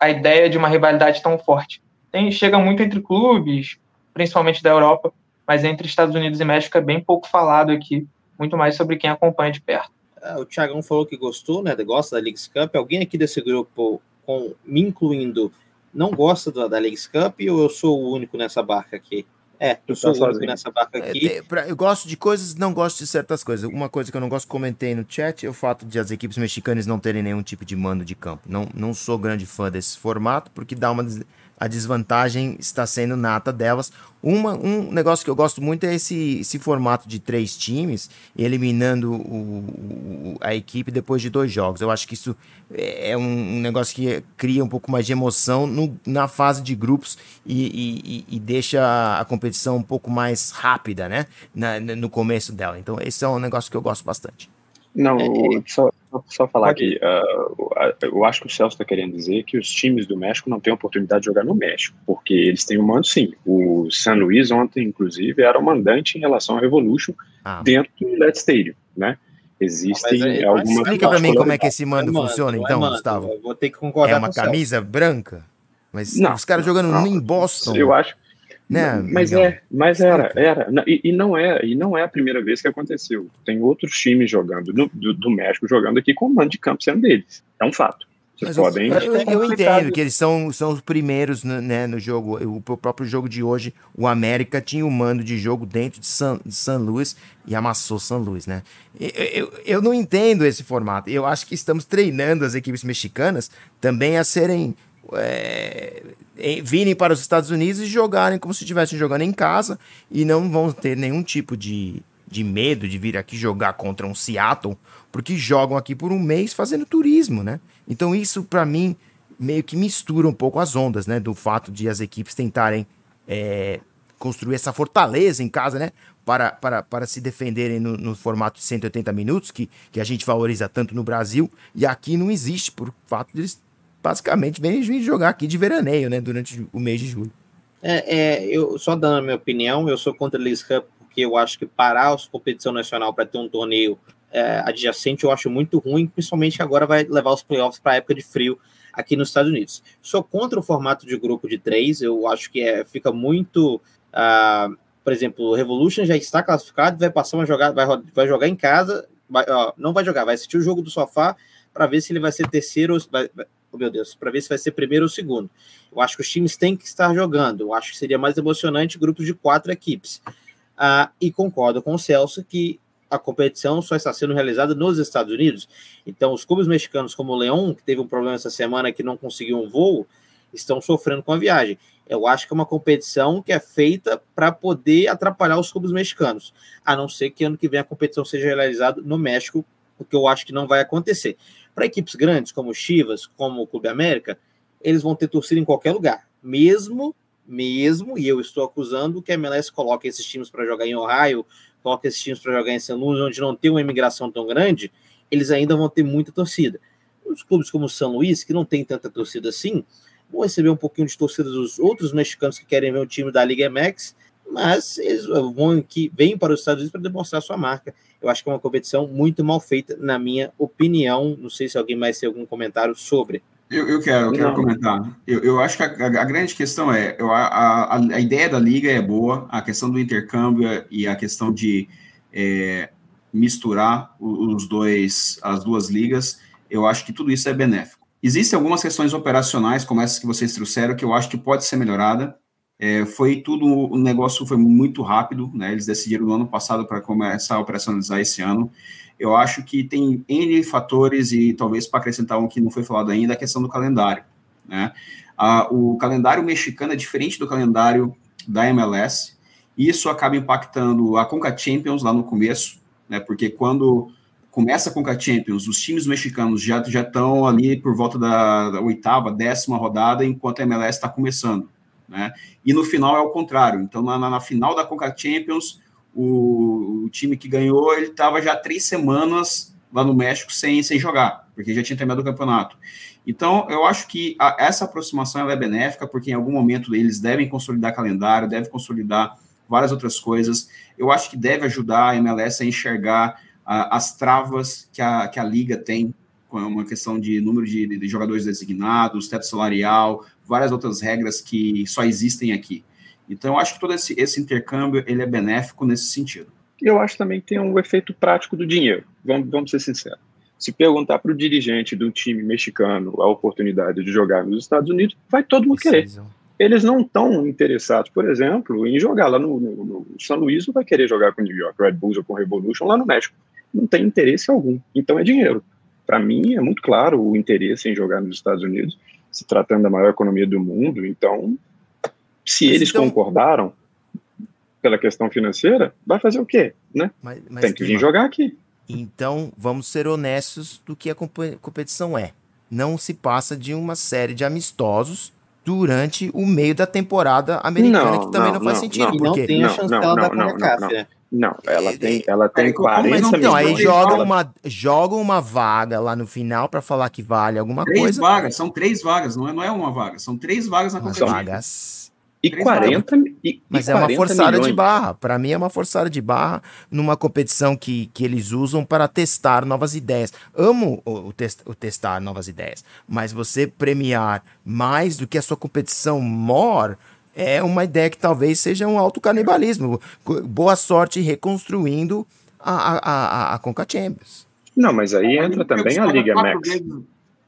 a ideia de uma rivalidade tão forte. Tem, chega muito entre clubes, principalmente da Europa, mas entre Estados Unidos e México é bem pouco falado aqui, muito mais sobre quem acompanha de perto. É, o Thiagão falou que gostou, né, gosta da League Cup. Alguém aqui desse grupo, com, me incluindo, não gosta da, da League Cup ou eu sou o único nessa barca aqui? É, eu sou tá nessa barca é, aqui. Eu gosto de coisas, não gosto de certas coisas. Uma coisa que eu não gosto, comentei no chat, é o fato de as equipes mexicanas não terem nenhum tipo de mando de campo. Não, não sou grande fã desse formato, porque dá uma a desvantagem está sendo nata delas. Uma, um negócio que eu gosto muito é esse, esse formato de três times, eliminando o, o, a equipe depois de dois jogos. Eu acho que isso é, é um, um negócio que cria um pouco mais de emoção no, na fase de grupos e, e, e, deixa a competição um pouco mais rápida, né? Na, no começo dela. Então, esse é um negócio que eu gosto bastante. Não, é, só, só falar aqui, uh, eu acho que o Celso está querendo dizer que os times do México não têm oportunidade de jogar no México, porque eles têm um mando sim. O San Luís ontem, inclusive, era o mandante em relação ao Revolution ah. dentro do Let's Stadium, né? Existem é, algumas... Explica para mim como é que esse mando, é mando funciona, então, mando, Gustavo. vou ter que concordar É uma camisa branca? Mas não, os caras jogando não, em Boston... Eu acho né? Mas é, mas era, era. E, e, não é, e não é a primeira vez que aconteceu. Tem outros times jogando, do, do, do México jogando aqui com o mando de campo sendo deles. É um fato. Vocês podem. Eu, eu, eu entendo que eles são, são os primeiros né, no jogo. O próprio jogo de hoje, o América tinha o um mando de jogo dentro de San, de San Luis e amassou San Luis, né? Eu, eu, eu não entendo esse formato. Eu acho que estamos treinando as equipes mexicanas também a serem. É, virem para os Estados Unidos e jogarem como se estivessem jogando em casa e não vão ter nenhum tipo de, de medo de vir aqui jogar contra um Seattle, porque jogam aqui por um mês fazendo turismo, né? Então isso para mim meio que mistura um pouco as ondas, né? Do fato de as equipes tentarem é, construir essa fortaleza em casa, né? Para, para, para se defenderem no, no, formato de 180 minutos, que, que a gente valoriza tanto no Brasil, e aqui não existe, por fato de eles basicamente virem jogar aqui de veraneio, né? Durante o mês de julho. É, é, eu só dando a minha opinião, eu sou contra a League Cup porque eu acho que parar a competição nacional para ter um torneio é, adjacente eu acho muito ruim, principalmente que agora vai levar os playoffs para a época de frio aqui nos Estados Unidos. Sou contra o formato de grupo de três, eu acho que é, fica muito. Uh, por exemplo, o Revolution já está classificado, vai passar uma jogada, vai, vai jogar em casa, vai, ó, não vai jogar, vai assistir o jogo do sofá para ver se ele vai ser terceiro vai, oh meu Deus, para ver se vai ser primeiro ou segundo. Eu acho que os times têm que estar jogando. Eu acho que seria mais emocionante grupos de quatro equipes. Uh, e concordo com o Celso que a competição só está sendo realizada nos Estados Unidos. Então, os clubes mexicanos, como o Leão, que teve um problema essa semana que não conseguiu um voo, estão sofrendo com a viagem. Eu acho que é uma competição que é feita para poder atrapalhar os clubes mexicanos, a não ser que ano que vem a competição seja realizada no México, o que eu acho que não vai acontecer. Para equipes grandes, como o Chivas, como o Clube América, eles vão ter torcida em qualquer lugar, mesmo mesmo, e eu estou acusando que a MLS coloque esses times para jogar em Ohio, coloca esses times para jogar em St. Louis, onde não tem uma imigração tão grande, eles ainda vão ter muita torcida. Os clubes como o São Luís, que não tem tanta torcida assim, vão receber um pouquinho de torcida dos outros mexicanos que querem ver o time da Liga MX, mas eles vão que vêm para os Estados Unidos para demonstrar sua marca. Eu acho que é uma competição muito mal feita, na minha opinião. Não sei se alguém mais tem algum comentário sobre. Eu, eu quero, eu quero comentar. Eu, eu acho que a, a, a grande questão é eu, a, a, a, ideia da liga é boa, a questão do intercâmbio e a questão de é, misturar os dois, as duas ligas, eu acho que tudo isso é benéfico. Existem algumas questões operacionais, como essas que vocês trouxeram, que eu acho que pode ser melhorada. É, foi tudo, o negócio foi muito rápido, né? Eles decidiram no ano passado para começar a operacionalizar esse ano. Eu acho que tem N fatores, e talvez para acrescentar um que não foi falado ainda, a questão do calendário. Né? Ah, o calendário mexicano é diferente do calendário da MLS, e isso acaba impactando a Conca Champions lá no começo, né? porque quando começa a Conca Champions, os times mexicanos já já estão ali por volta da, da, oitava, décima rodada, enquanto a MLS está começando. Né? E no final é o contrário. Então, na, na final da Conca Champions, o, o time que ganhou, ele estava já três semanas lá no México sem, sem jogar, porque já tinha terminado o campeonato. Então, eu acho que a, essa aproximação é benéfica, porque em algum momento eles devem consolidar calendário, devem consolidar várias outras coisas. Eu acho que deve ajudar a MLS a enxergar as travas que a, que a liga tem, com uma questão de número de, de jogadores designados, teto salarial, várias outras regras que só existem aqui. Então, eu acho que todo esse, esse intercâmbio ele é benéfico nesse sentido. Eu acho também que tem um efeito prático do dinheiro. Vamos, vamos ser sinceros. Se perguntar para o dirigente do time mexicano a oportunidade de jogar nos Estados Unidos, vai todo mundo querer. Eles não estão interessados, por exemplo, em jogar lá no, no, no São Luís, ou vai querer jogar com o New York Red Bulls ou com o Revolution lá no México. Não tem interesse algum. Então é dinheiro. Para mim é muito claro o interesse em jogar nos Estados Unidos, se tratando da maior economia do mundo. Então se eles então... concordaram pela questão financeira, vai fazer o quê? Né? Mas, mas Tem que vir jogar aqui. Então, vamos ser honestos do que a competição é. Não se passa de uma série de amistosos durante o meio da temporada americana, não, que também não, não faz sentido. Não, porque... não tem a chancela da CONCACAF, né? Não, ela tem, ela tem 40 então, então, aí joga uma, joga uma vaga lá no final para falar que vale alguma três coisa. Três vagas, são três vagas, não é, não é uma vaga, são três vagas na competição. Vagas. E 40, e, Mas e é uma forçada milhões. de barra. Para mim é uma forçada de barra numa competição que, que eles usam para testar novas ideias. Amo o, o, test, o testar novas ideias, mas você premiar mais do que a sua competição maior é uma ideia que talvez seja um alto canibalismo. Boa sorte reconstruindo a, a, a, a Conca Champions. Não, mas aí entra também a Liga Max.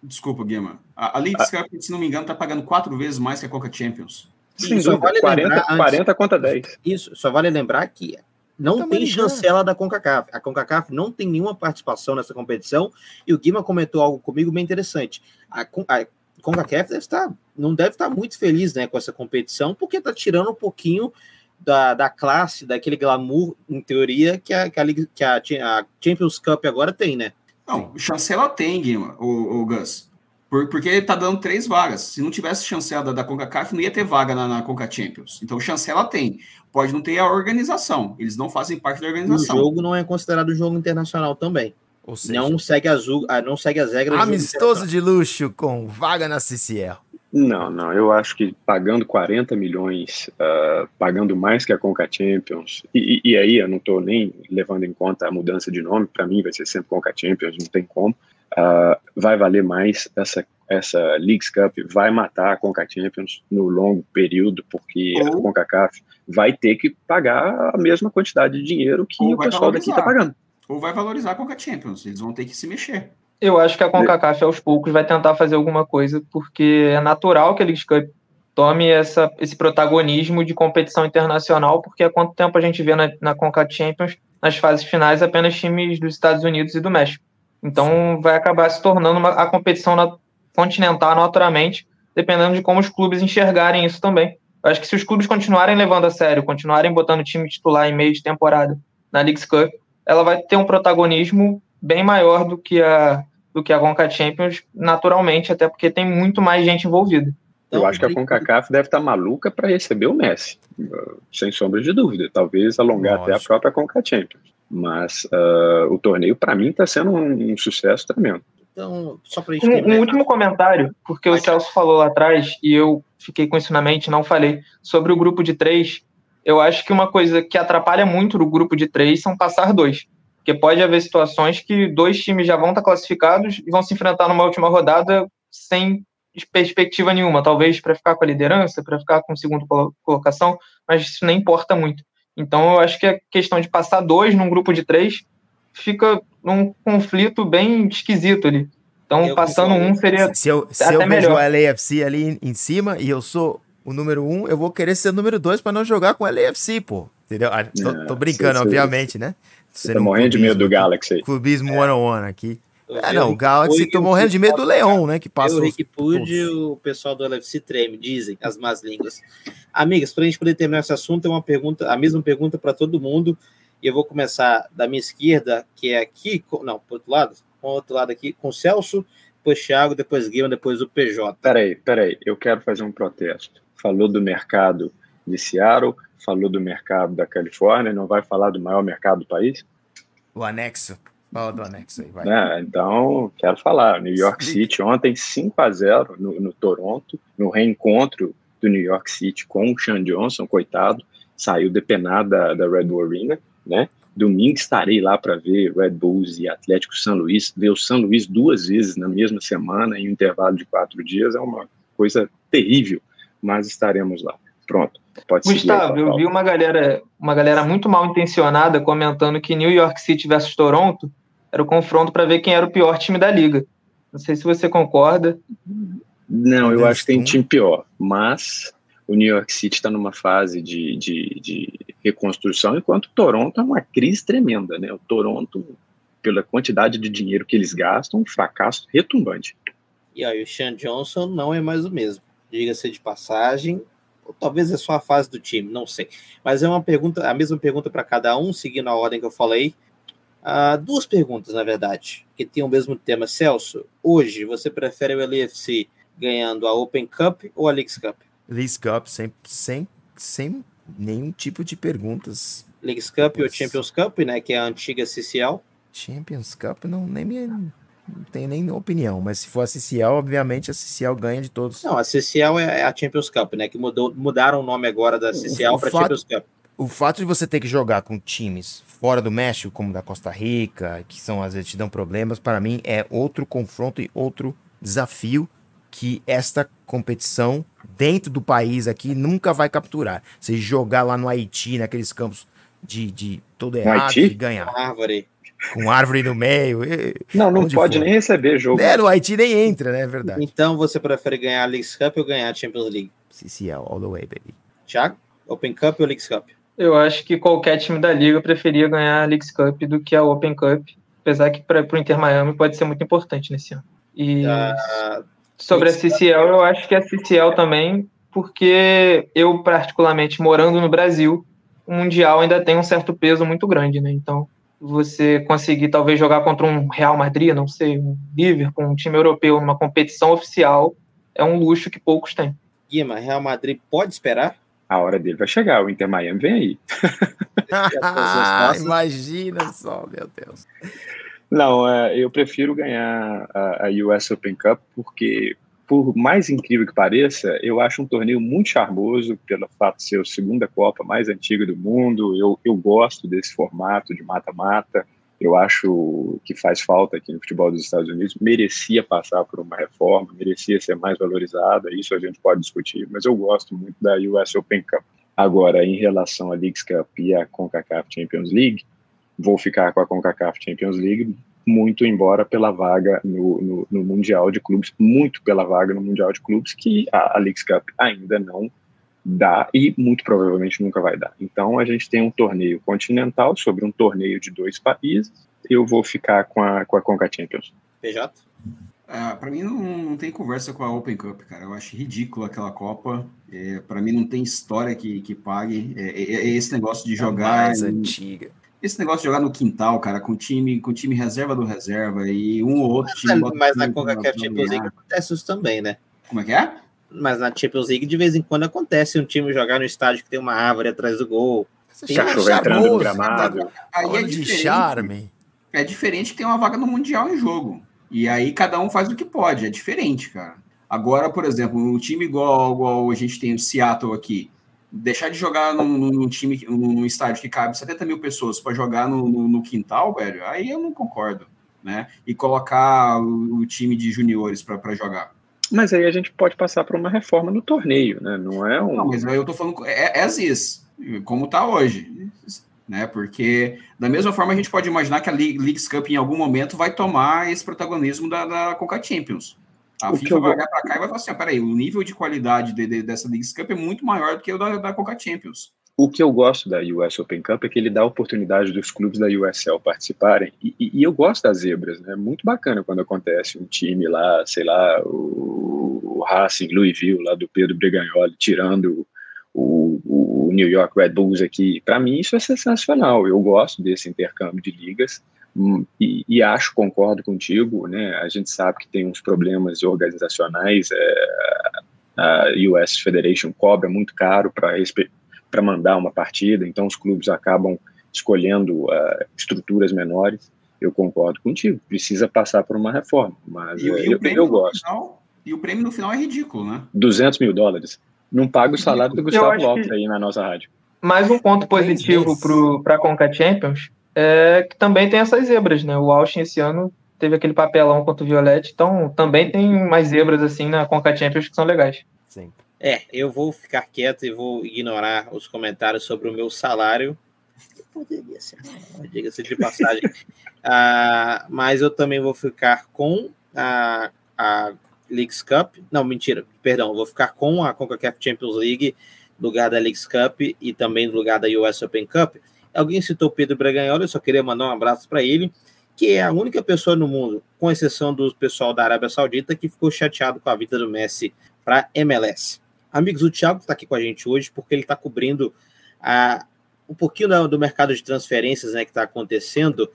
Desculpa, Guima. A, a. Cup, se não me engano, está pagando quatro vezes mais que a Coca Champions. Sim, só vale 40, 40 contra 10. Isso, só vale lembrar que não tem chancela da CONCACAF. A CONCACAF não tem nenhuma participação nessa competição e o Guima comentou algo comigo bem interessante. A, a CONCACAF deve estar, não deve estar muito feliz né, com essa competição porque está tirando um pouquinho da, da classe, daquele glamour, em teoria, que a, que a, que a, a Champions Cup agora tem, né? Não, chancela tem, Guima, o, o Gus. Por, porque tá dando três vagas. Se não tivesse chancela da, da CONCACAF, não ia ter vaga na, na Conca Champions. Então, chancela tem. Pode não ter a organização. Eles não fazem parte da organização. O jogo não é considerado jogo internacional também. Ou seja, não segue as, ah, não segue as regras. Amistoso de luxo com vaga na CCL. Não, não. Eu acho que pagando 40 milhões, uh, pagando mais que a Conca Champions, e, e, aí eu não estou nem levando em conta a mudança de nome, para mim vai ser sempre Conca Champions, não tem como. Uh, vai valer mais essa essa Leagues Cup vai matar a Conca Champions no longo período, porque a CONCACAF vai ter que pagar a mesma quantidade de dinheiro que o pessoal daqui está pagando. Ou vai valorizar a Conca Champions, eles vão ter que se mexer. Eu acho que a CONCACAF aos poucos vai tentar fazer alguma coisa, porque é natural que a League Cup tome essa, esse protagonismo de competição internacional, porque há quanto tempo a gente vê na, na CONCACAF Champions, nas fases finais, apenas times dos Estados Unidos e do México. Então vai acabar se tornando uma, a competição na, continental naturalmente, dependendo de como os clubes enxergarem isso também. Eu acho que se os clubes continuarem levando a sério, continuarem botando time titular em meio de temporada na Leagues Cup, ela vai ter um protagonismo bem maior do que a do que a Conca Champions, naturalmente, até porque tem muito mais gente envolvida. Eu acho que a CONCACAF deve estar maluca para receber o Messi, sem sombra de dúvida. Talvez alongar Lógico. até a própria CONCA Champions. Mas uh, o torneio, para mim, está sendo um, um, sucesso tremendo. Então, só para um, um último comentário, porque o Celso falou lá atrás e eu fiquei com isso na mente, não falei, sobre o grupo de três. Eu acho que uma coisa que atrapalha muito o grupo de três são passar dois. Porque pode haver situações que dois times já vão estar classificados e vão se enfrentar numa última rodada sem perspectiva nenhuma, talvez para ficar com a liderança, para ficar com a segunda colocação, mas isso nem importa muito. Então eu acho que a questão de passar dois num grupo de três fica num conflito bem esquisito ali. Então, eu passando um seria. Se eu, se eu vejo o LAFC ali em cima e eu sou o número um, eu vou querer ser o número dois para não jogar com o LAFC, pô. Entendeu? Ah, tô, tô brincando, obviamente, né? Você tá morrendo de medo do Galaxy. Clubismo é. one-on-one aqui. É, não, o Galaxy tô morrendo de medo do Leão, né? Que passa. O Rick Pude o pessoal do LFC treme, dizem as más línguas. Amigas, para a gente poder terminar esse assunto, tem uma pergunta, a mesma pergunta para todo mundo. E eu vou começar da minha esquerda, que é aqui, não, pro outro lado, com o outro lado aqui, com o Celso, depois Thiago, depois Guilherme, depois o PJ. Peraí, peraí, eu quero fazer um protesto. Falou do mercado de Seattle, falou do mercado da Califórnia, não vai falar do maior mercado do país? O anexo. Fala do anexo aí, vai. É, então, quero falar. New York City ontem 5 a 0 no, no, Toronto, no reencontro do New York City com o Sean Johnson, coitado, saiu depenado da, da Red Bull Arena, né? Domingo estarei lá para ver Red Bulls e Atlético São Luís. Ver o São Luís duas vezes na mesma semana, em um intervalo de quatro dias, é uma coisa terrível, mas estaremos lá. Pronto. Pode Gustavo, eu vi uma galera, uma galera muito mal intencionada comentando que New York City versus Toronto era o confronto para ver quem era o pior time da liga. Não sei se você concorda. Não, eu acho que tem time pior, mas o New York City está numa fase de, de, de, reconstrução, enquanto o Toronto é uma crise tremenda, né? O Toronto, pela quantidade de dinheiro que eles gastam, um fracasso retumbante. E aí o Sean Johnson não é mais o mesmo. Diga-se de passagem, ou talvez é só a fase do time, não sei. Mas é uma pergunta, a mesma pergunta para cada um, seguindo a ordem que eu falei. Uh, duas perguntas, na verdade, que tem o mesmo tema. Celso, hoje você prefere o LFC ganhando a Open Cup ou a Leagues Cup? Leagues Cup, sem, sem, sem nenhum tipo de perguntas. Leagues Cup ou Champions Cup, né? Que é a antiga CCL. Champions Cup, não, nem me, não tenho nem opinião, mas se for a CCL, obviamente a CCL ganha de todos. Não, a CCL é, é a Champions Cup, né? Que mudou, mudaram o nome agora da CCL para Champions Cup. O fato de você ter que jogar com times fora do México, como da Costa Rica, que são às vezes te dão problemas, para mim é outro confronto e outro desafio que esta competição dentro do país aqui nunca vai capturar. Você jogar lá no Haiti, naqueles campos de, de todo errado e ganhar. Árvore. Com árvore no meio. Não, não pode for. nem receber jogo. É, no Haiti nem entra, né? É verdade. Então você prefere ganhar a League Cup ou ganhar a Champions League? CCL, all the way, baby. Thiago, Open Cup ou League Cup? Eu acho que qualquer time da liga preferia ganhar a League Cup do que a Open Cup, apesar que para o Inter Miami pode ser muito importante nesse ano. E uh, sobre a CCL, eu acho que a CCL também, porque eu particularmente morando no Brasil, o mundial ainda tem um certo peso muito grande, né? Então você conseguir talvez jogar contra um Real Madrid, não sei, um Liverpool, um time europeu numa competição oficial, é um luxo que poucos têm. Guima, Real Madrid pode esperar? A hora dele vai chegar, o Inter Miami vem aí. Imagina só, meu Deus. Não, uh, eu prefiro ganhar a US Open Cup porque por mais incrível que pareça, eu acho um torneio muito charmoso pelo fato de ser a segunda Copa mais antiga do mundo. Eu, eu gosto desse formato de mata-mata. Eu acho que faz falta aqui no futebol dos Estados Unidos. Merecia passar por uma reforma, merecia ser mais valorizada. Isso a gente pode discutir, mas eu gosto muito da US Open Cup. Agora, em relação à Leagues Cup e à CONCACAF Champions League, vou ficar com a CONCACAF Champions League muito embora pela vaga no, no, no, Mundial de Clubes, muito pela vaga no Mundial de Clubes, que a, a Leagues Cup ainda não dá e muito provavelmente nunca vai dar. Então a gente tem um torneio continental sobre um torneio de dois países. Eu vou ficar com a, com a Conca Champions. PJ? Ah, para mim não, não, tem conversa com a Open Cup, cara. Eu acho ridículo aquela Copa. É, para mim não tem história que, que pague. É, é, é esse negócio de jogar. É mais antiga. Esse negócio de jogar no quintal, cara, com time, com time reserva do reserva e um ou outro time. Mas, mas na CONCACAF Champions League acontece isso também, né? Como é que é? Mas na Champions League, de vez em quando, acontece um time jogar no estádio que tem uma árvore atrás do gol. Tem cachorro entrando no gramado. Aí é de charme. É diferente que tem uma vaga no Mundial em jogo. E aí cada um faz o que pode. É diferente, cara. Agora, por exemplo, um time igual, igual a gente tem o Seattle aqui, deixar de jogar num, num time, num estádio que cabe 70 mil pessoas para jogar no, no, no, quintal, velho, aí eu não concordo, né? E colocar o, o time de juniores para jogar. Mas aí a gente pode passar por uma reforma no torneio, né? Não é um. Não, mas aí eu tô falando é, é como tá hoje, né? Porque da mesma forma a gente pode imaginar que a Leagues Cup em algum momento vai tomar esse protagonismo da, da Coca Champions. A o FIFA vai olhar para cá e vai falar assim: ah, peraí, o nível de qualidade de, de, dessa League Cup é muito maior do que o da, da Coca Champions. O que eu gosto da US Open Cup é que ele dá a oportunidade dos clubes da USL participarem, e, e, e eu gosto das zebras, né? É muito bacana quando acontece um time lá, sei lá, o, o Racing, Louisville, lá do Pedro Bregagnoli, tirando o, o New York Red Bulls aqui. Para mim, isso é sensacional. Eu gosto desse intercâmbio de ligas. Hum, e, e, acho, concordo contigo, né? A gente sabe que tem uns problemas organizacionais. É, a US Federation cobra muito caro para mandar uma partida, então os clubes acabam escolhendo uh, estruturas menores. Eu concordo contigo, precisa passar por uma reforma, mas e, eu, eu, eu gosto. Final, e o prêmio no final é ridículo, né? 200 mil dólares. Não paga o salário do Gustavo Lopes aí na nossa rádio. Mais um ponto positivo para a Conca Champions é, que também tem essas zebras, né? O Austin esse ano teve aquele papelão contra o Violette, então também tem mais zebras assim na Conca Champions que são legais. Sim. É, eu vou ficar quieto e vou ignorar os comentários sobre o meu salário. Poderia ser, diga-se de passagem. uh, mas eu também vou ficar com a, a Leagues Cup. Não, mentira, perdão. Vou ficar com a CONCACAF Champions League no lugar da Leagues Cup e também no lugar da US Open Cup Alguém citou Pedro Braganhola, eu só queria mandar um abraço para ele, que é a única pessoa no mundo, com exceção do pessoal da Arábia Saudita, que ficou chateado com a vida do Messi para MLS. Amigos, o Thiago está aqui com a gente hoje porque ele está cobrindo a, um pouquinho do mercado de transferências né, que está acontecendo.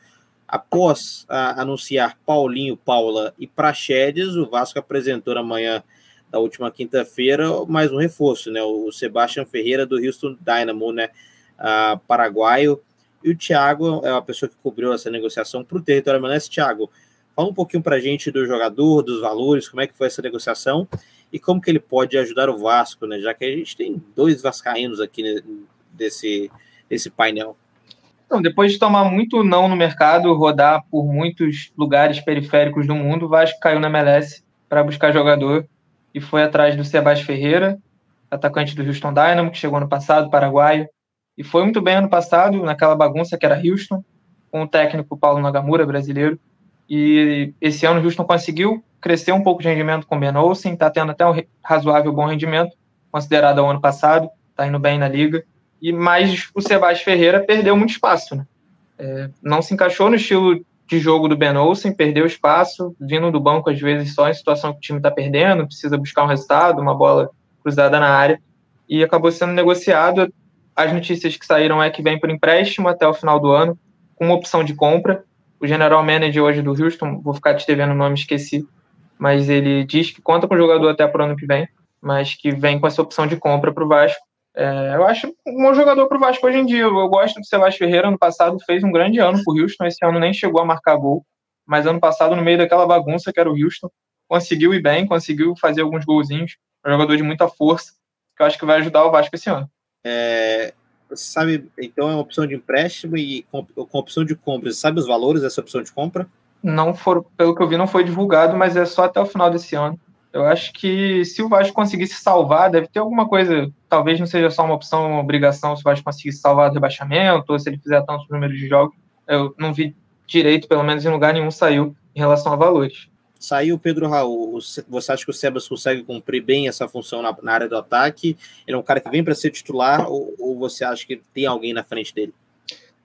Após a, anunciar Paulinho, Paula e Praxedes, o Vasco apresentou na da última quinta-feira mais um reforço, né? O Sebastião Ferreira do Houston Dynamo, né? Uh, paraguaio. E o Thiago é uma pessoa que cobriu essa negociação para o território manense. Thiago, fala um pouquinho para a gente do jogador, dos valores, como é que foi essa negociação e como que ele pode ajudar o Vasco, né? Já que a gente tem dois vascaínos aqui desse, desse painel. Então, depois de tomar muito não no mercado, rodar por muitos lugares periféricos do mundo, o Vasco caiu na MLS para buscar jogador e foi atrás do Sebastião Ferreira, atacante do Houston Dynamo, que chegou ano passado, paraguaio, e foi muito bem ano passado, naquela bagunça que era Houston. com o técnico Paulo Nagamura, brasileiro. E esse ano o Houston conseguiu crescer um pouco de rendimento com o Ben Olsen, está tendo até um razoável bom rendimento, considerado ao ano passado, está indo bem na liga. E mais o Sebastião Ferreira perdeu muito espaço, né? É, não se encaixou no estilo de jogo do Ben Olsen, perdeu espaço, vindo do banco às vezes só em situação que o time está perdendo, precisa buscar um resultado, uma bola cruzada na área, e acabou sendo negociado. As notícias que saíram é que vem por empréstimo até o final do ano, com opção de compra. O general manager hoje do Houston, vou ficar te devendo o nome, esqueci, mas ele diz que conta com o jogador até para o ano que vem, mas que vem com essa opção de compra para o Vasco. É, eu acho um bom jogador para o Vasco hoje em dia. Eu, gosto do Sebastião Ferreira. Ano passado fez um grande ano para o Houston. Esse ano nem chegou a marcar gol. Mas ano passado, no meio daquela bagunça que era o Houston, conseguiu ir bem, conseguiu fazer alguns golzinhos. Um jogador de muita força, que eu acho que vai ajudar o Vasco esse ano. É, você sabe, então é uma opção de empréstimo e com, com opção de compra. Você sabe os valores dessa opção de compra? Não for, pelo que eu vi, não foi divulgado, mas é só até o final desse ano. Eu acho que se o Vasco conseguir se salvar, deve ter alguma coisa, talvez não seja só uma opção, uma obrigação, se o Vasco conseguir se salvar do rebaixamento, ou se ele fizer tantos números de jogos. Eu não vi direito, pelo menos em lugar nenhum saiu em relação a valores. Saiu o Pedro Raul. Você acha que o Sebas consegue cumprir bem essa função na, na área do ataque? Ele é um cara que vem para ser titular, ou, ou você acha que tem alguém na frente dele?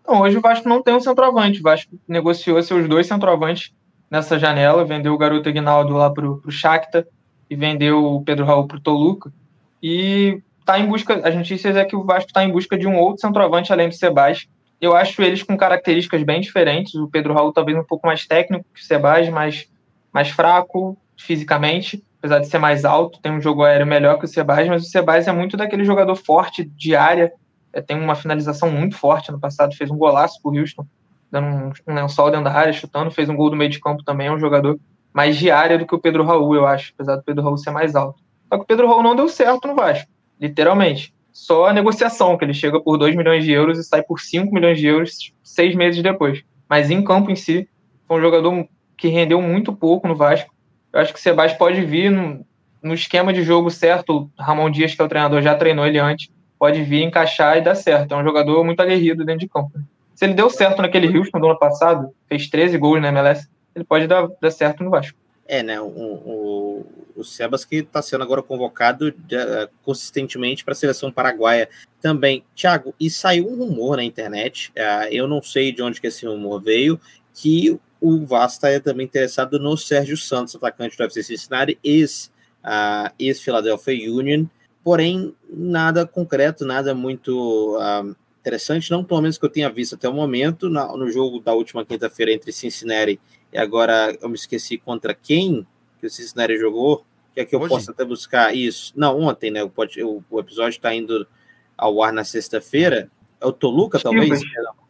Não, hoje o Vasco não tem um centroavante. O Vasco negociou seus dois centroavantes nessa janela, vendeu o garoto Aguinaldo lá para o Shakhtar e vendeu o Pedro Raul para o Toluca. E tá em busca, as notícias é que o Vasco está em busca de um outro centroavante além do Sebas. Eu acho eles com características bem diferentes. O Pedro Raul talvez um pouco mais técnico que o Sebas, mais, mais fraco fisicamente, apesar de ser mais alto, tem um jogo aéreo melhor que o Sebas, mas o Sebas é muito daquele jogador forte de área, é, tem uma finalização muito forte. No passado fez um golaço pro Houston, dando um, um lençol dentro da área, chutando, fez um gol do meio de campo também, é um jogador mais de área do que o Pedro Raul, eu acho, apesar do Pedro Raul ser mais alto. Só que o Pedro Raul não deu certo no Vasco, literalmente. Só a negociação, que ele chega por 2 milhões de euros e sai por 5 milhões de euros seis meses depois. Mas em campo em si, foi um jogador que rendeu muito pouco no Vasco. Eu acho que o Sebastião pode vir no, no esquema de jogo certo. O Ramon Dias, que é o treinador, já treinou ele antes. Pode vir, encaixar e dar certo. É um jogador muito aguerrido dentro de campo. Se ele deu certo naquele Houston do ano passado, fez 13 gols na MLS, ele pode dar, dar certo no Vasco. É, né? O, o, o Sebas que está sendo agora convocado uh, consistentemente para a seleção paraguaia também. Thiago, e saiu um rumor na internet, uh, eu não sei de onde que esse rumor veio, que o Vasco está também interessado no Sérgio Santos, atacante do FC Cincinnati, ex, uh, ex-Philadelphia Union, porém nada concreto, nada muito interessante, não pelo menos que eu tenha visto até o momento, na, no jogo da última quinta-feira entre Cincinnati e agora eu me esqueci contra quem que o Cincinnati jogou, que é que eu Hoje? posso até buscar isso. Não, ontem, né? O, o episódio está indo ao ar na sexta-feira. É o Toluca, talvez?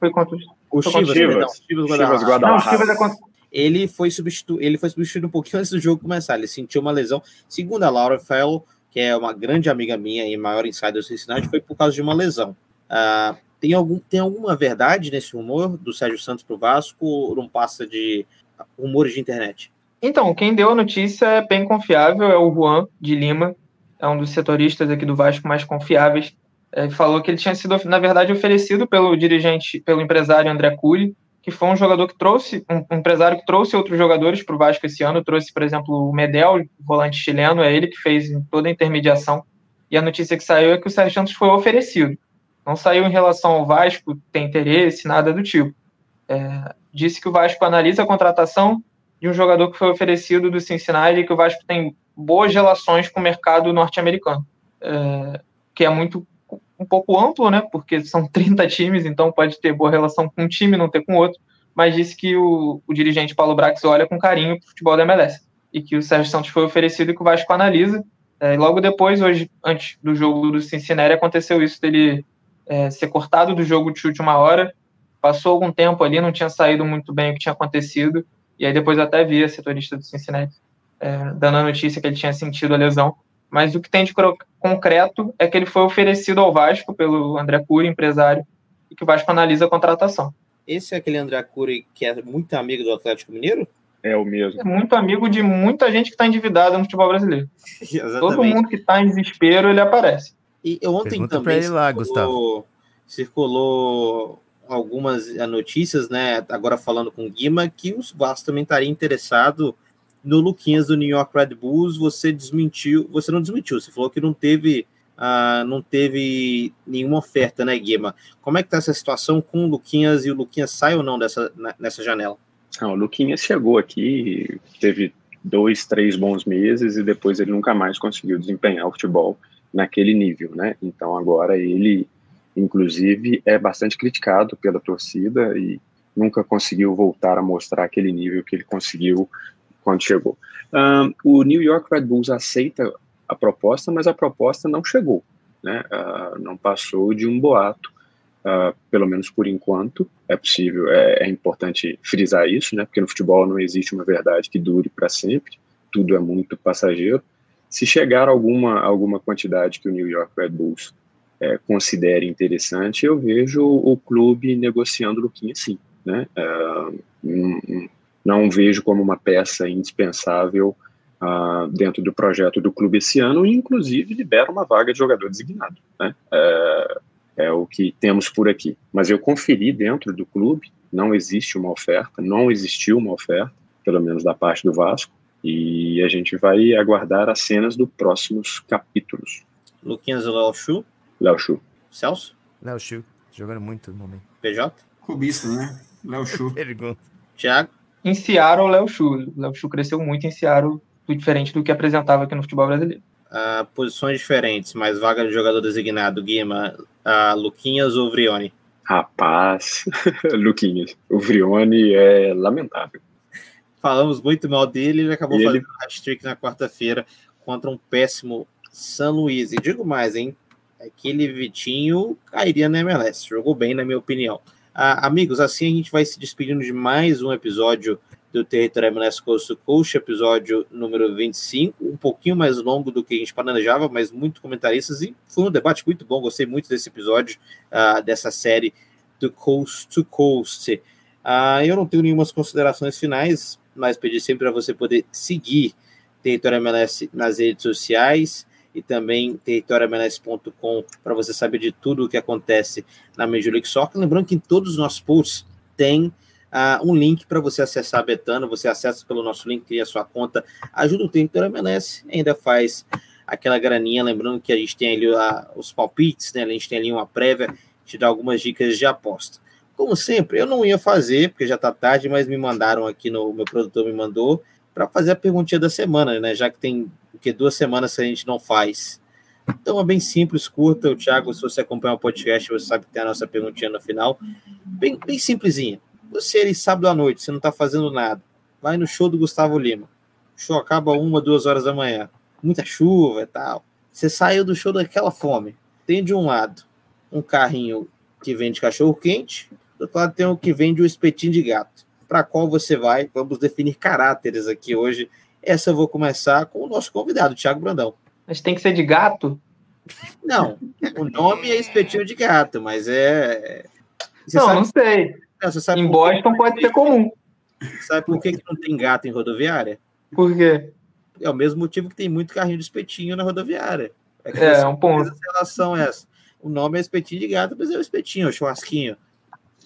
Foi contra o Chivas, Chivas, Chivas, Guadalajara. Ele foi, substitu... ele foi substituído um pouquinho antes do jogo começar. Ele sentiu uma lesão. Segundo a Laura Fellow, que é uma grande amiga minha e maior insider do Cincinnati, foi por causa de uma lesão. Uh, tem, algum, tem alguma verdade nesse rumor do Sérgio Santos para o Vasco ou não passa de rumores de internet? Então, quem deu a notícia é bem confiável, é o Juan de Lima, é um dos setoristas aqui do Vasco mais confiáveis. É, falou que ele tinha sido, na verdade, oferecido pelo dirigente, pelo empresário André Cury, que foi um jogador que trouxe, um empresário que trouxe outros jogadores para o Vasco esse ano, trouxe, por exemplo, o Medel, volante chileno, é ele que fez toda a intermediação. E a notícia que saiu é que o Sérgio Santos foi oferecido. Não saiu em relação ao Vasco ter interesse, nada do tipo. É, disse que o Vasco analisa a contratação de um jogador que foi oferecido do Cincinnati e que o Vasco tem boas relações com o mercado norte-americano, é, que é muito um pouco amplo, né? Porque são 30 times, então pode ter boa relação com um time, não ter com outro. Mas disse que o, o dirigente Paulo Brax olha com carinho para o futebol da MLS e que o Sérgio Santos foi oferecido e que o Vasco analisa. É, logo depois, hoje, antes do jogo do Cincinnati, aconteceu isso dele é, ser cortado do jogo de última hora. Passou algum tempo ali, não tinha saído muito bem o que tinha acontecido. E aí depois até vi a setorista do Cincinnati é, dando a notícia que ele tinha sentido a lesão. Mas o que tem de concreto é que ele foi oferecido ao Vasco pelo André Cury, empresário, e que o Vasco analisa a contratação. Esse é aquele André Cury que é muito amigo do Atlético Mineiro? É o mesmo. É muito amigo de muita gente que está endividada no futebol brasileiro. Todo mundo que está em desespero, ele aparece. E ontem Pergunta também ele lá, circulou, circulou algumas notícias, né? Agora falando com o Guima, que o Vasco também estaria interessado no Luquinhas do New York Red Bulls. Você desmentiu, você não desmentiu, você falou que não teve, uh, não teve nenhuma oferta, né, Guima? Como é que tá essa situação com o Luquinhas e o Luquinhas sai ou não dessa, nessa janela? Não, o Luquinhas chegou aqui, teve dois, três bons meses e depois ele nunca mais conseguiu desempenhar o futebol naquele nível, né? Então agora ele, inclusive, é bastante criticado pela torcida e nunca conseguiu voltar a mostrar aquele nível que ele conseguiu quando chegou. Um, o New York Red Bulls aceita a proposta, mas a proposta não chegou, né? Uh, não passou de um boato, uh, pelo menos por enquanto. É possível, é, é importante frisar isso, né? Porque no futebol não existe uma verdade que dure para sempre. Tudo é muito passageiro. Se chegar alguma alguma quantidade que o New York Red Bulls é, considere interessante, eu vejo o clube negociando Luquinha sim, né? Uh, não vejo como uma peça indispensável uh, dentro do projeto do clube esse ano e inclusive libera uma vaga de jogador designado, né? É, é o que temos por aqui. Mas eu conferi dentro do clube, não existe uma oferta, não existiu uma oferta, pelo menos da parte do Vasco. E a gente vai aguardar as cenas dos próximos capítulos. Luquinhas e Léo Chu. Léo Chu. Celso? Léo Chu, jogando muito no momento. PJ? Cubista, né? Léo Chu. Pergunta. Thiago? Em Seattle, Léo Chu. Léo Chu cresceu muito em Seattle, diferente do que apresentava aqui no futebol brasileiro. Uh, posições diferentes, mas vaga de jogador designado, Guima, uh, Luquinhas ou Vrione? Rapaz, Luquinhas. O Vrione é lamentável falamos muito mal dele, ele acabou e fazendo ele... hat-trick na quarta-feira contra um péssimo San Luís. E digo mais, hein? Aquele Vitinho cairia na MLS. Jogou bem, na minha opinião. Ah, amigos, assim a gente vai se despedindo de mais um episódio do Território MLS Coast to Coast, episódio número 25, um pouquinho mais longo do que a gente planejava, mas muito comentaristas, e foi um debate muito bom, gostei muito desse episódio, uh, dessa série do Coast to Coast. Uh, eu não tenho nenhuma considerações finais, mas pedir sempre para você poder seguir Território MLS nas redes sociais e também territoriomls.com para você saber de tudo o que acontece na Major League Soccer. Lembrando que em todos os nossos posts tem uh, um link para você acessar a Betano, você acessa pelo nosso link, cria sua conta, ajuda o Território MLS, ainda faz aquela graninha, lembrando que a gente tem ali uh, os palpites, né? a gente tem ali uma prévia, te dá algumas dicas de aposta. Como sempre, eu não ia fazer, porque já está tarde, mas me mandaram aqui no meu produtor me mandou para fazer a perguntinha da semana, né? Já que tem que duas semanas a gente não faz. Então é bem simples, curta. O Thiago, se você acompanha o podcast, você sabe que tem a nossa perguntinha no final. Bem, bem simplesinha. Você ali sábado à noite, você não está fazendo nada. Vai no show do Gustavo Lima. O show acaba uma, duas horas da manhã. Muita chuva e tal. Você saiu do show daquela fome. Tem de um lado um carrinho que vende cachorro quente do outro lado tem o que vende o espetinho de gato. Para qual você vai? Vamos definir caráteres aqui hoje. Essa eu vou começar com o nosso convidado, Thiago Brandão. Mas tem que ser de gato? Não, o nome é espetinho de gato, mas é. Você não, sabe... não sei. Não, você sabe em Boston pode ser comum. Sabe por que, que não tem gato em rodoviária? Por quê? É o mesmo motivo que tem muito carrinho de espetinho na rodoviária. É, é um ponto. relação é essa. O nome é espetinho de gato, mas é o espetinho, o churrasquinho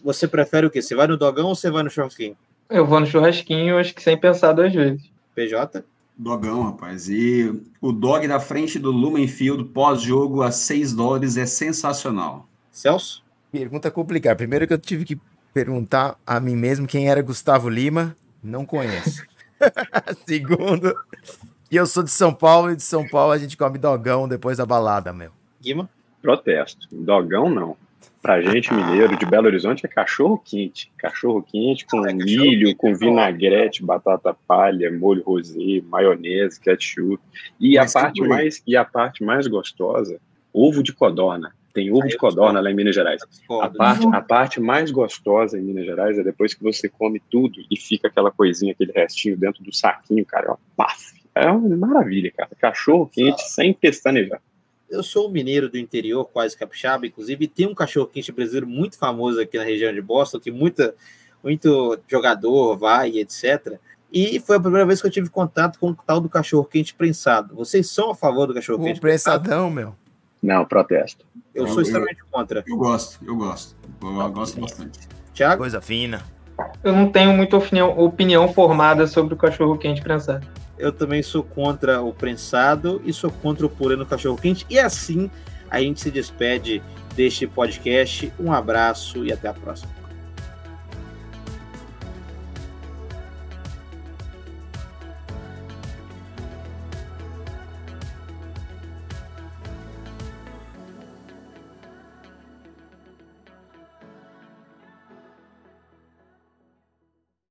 você prefere o quê? Você vai no dogão ou você vai no churrasquinho? Eu vou no churrasquinho, acho que sem pensar duas vezes. PJ? Dogão, rapaz. E o dog na frente do Lumenfield pós-jogo a 6 dólares é sensacional. Celso? Pergunta complicada. Primeiro que eu tive que perguntar a mim mesmo quem era Gustavo Lima. Não conheço. Segundo, que eu sou de São Paulo e de São Paulo a gente come dogão depois da balada, meu. Guima? Protesto. Dogão não. Pra gente mineiro de Belo Horizonte é cachorro quente. Cachorro quente com ah, milho, quente, com vinagrete, batata palha, molho rosé, maionese, ketchup. E a parte mais e a parte mais gostosa, ovo de codorna. Tem ovo de codorna lá em Minas Gerais. A parte, a parte mais gostosa em Minas Gerais é depois que você come tudo e fica aquela coisinha, aquele restinho dentro do saquinho, cara. Ó, paf! É uma maravilha, cara. Cachorro quente sem pestanejar eu sou um mineiro do interior, quase capixaba, inclusive, tem um cachorro-quente brasileiro muito famoso aqui na região de Boston, que muita, muito jogador vai, etc. E foi a primeira vez que eu tive contato com o tal do cachorro-quente prensado. Vocês são a favor do cachorro-quente prensadão, meu? Não, protesto. Eu, sou extremamente contra. Eu gosto, eu gosto. Eu, eu gosto bastante. Tiago? Coisa fina. Eu não tenho muita opinião, opinião formada sobre o cachorro quente prensado. Eu também sou contra o prensado e sou contra o purê no cachorro quente. E assim a gente se despede deste podcast. Um abraço e até a próxima.